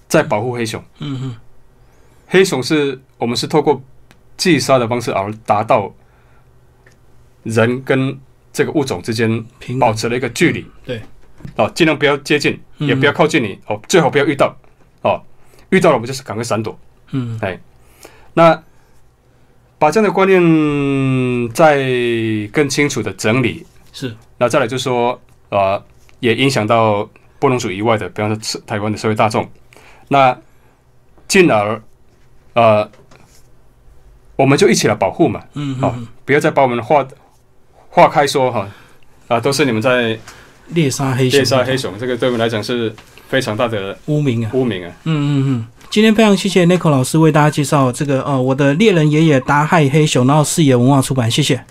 在保护黑熊。嗯哼，黑熊是我们是透过击杀的方式而达到人跟这个物种之间保持了一个距离。对，哦，尽量不要接近，也不要靠近你。哦，最好不要遇到。哦，遇到了我们就是赶快闪躲。嗯，哎，那把这样的观念再更清楚的整理。是，那再来就是说，呃，也影响到波隆族以外的，比方说台湾的社会大众，那进而，呃，我们就一起来保护嘛，嗯，好，不要再把我们划划开说哈，啊，都是你们在猎杀黑熊，猎杀黑熊，这个对我们来讲是非常大的污名啊，污名啊，嗯嗯嗯，今天非常谢谢 Nico 老师为大家介绍这个，呃，我的猎人爷爷打害黑熊，然后视野文化出版，谢谢。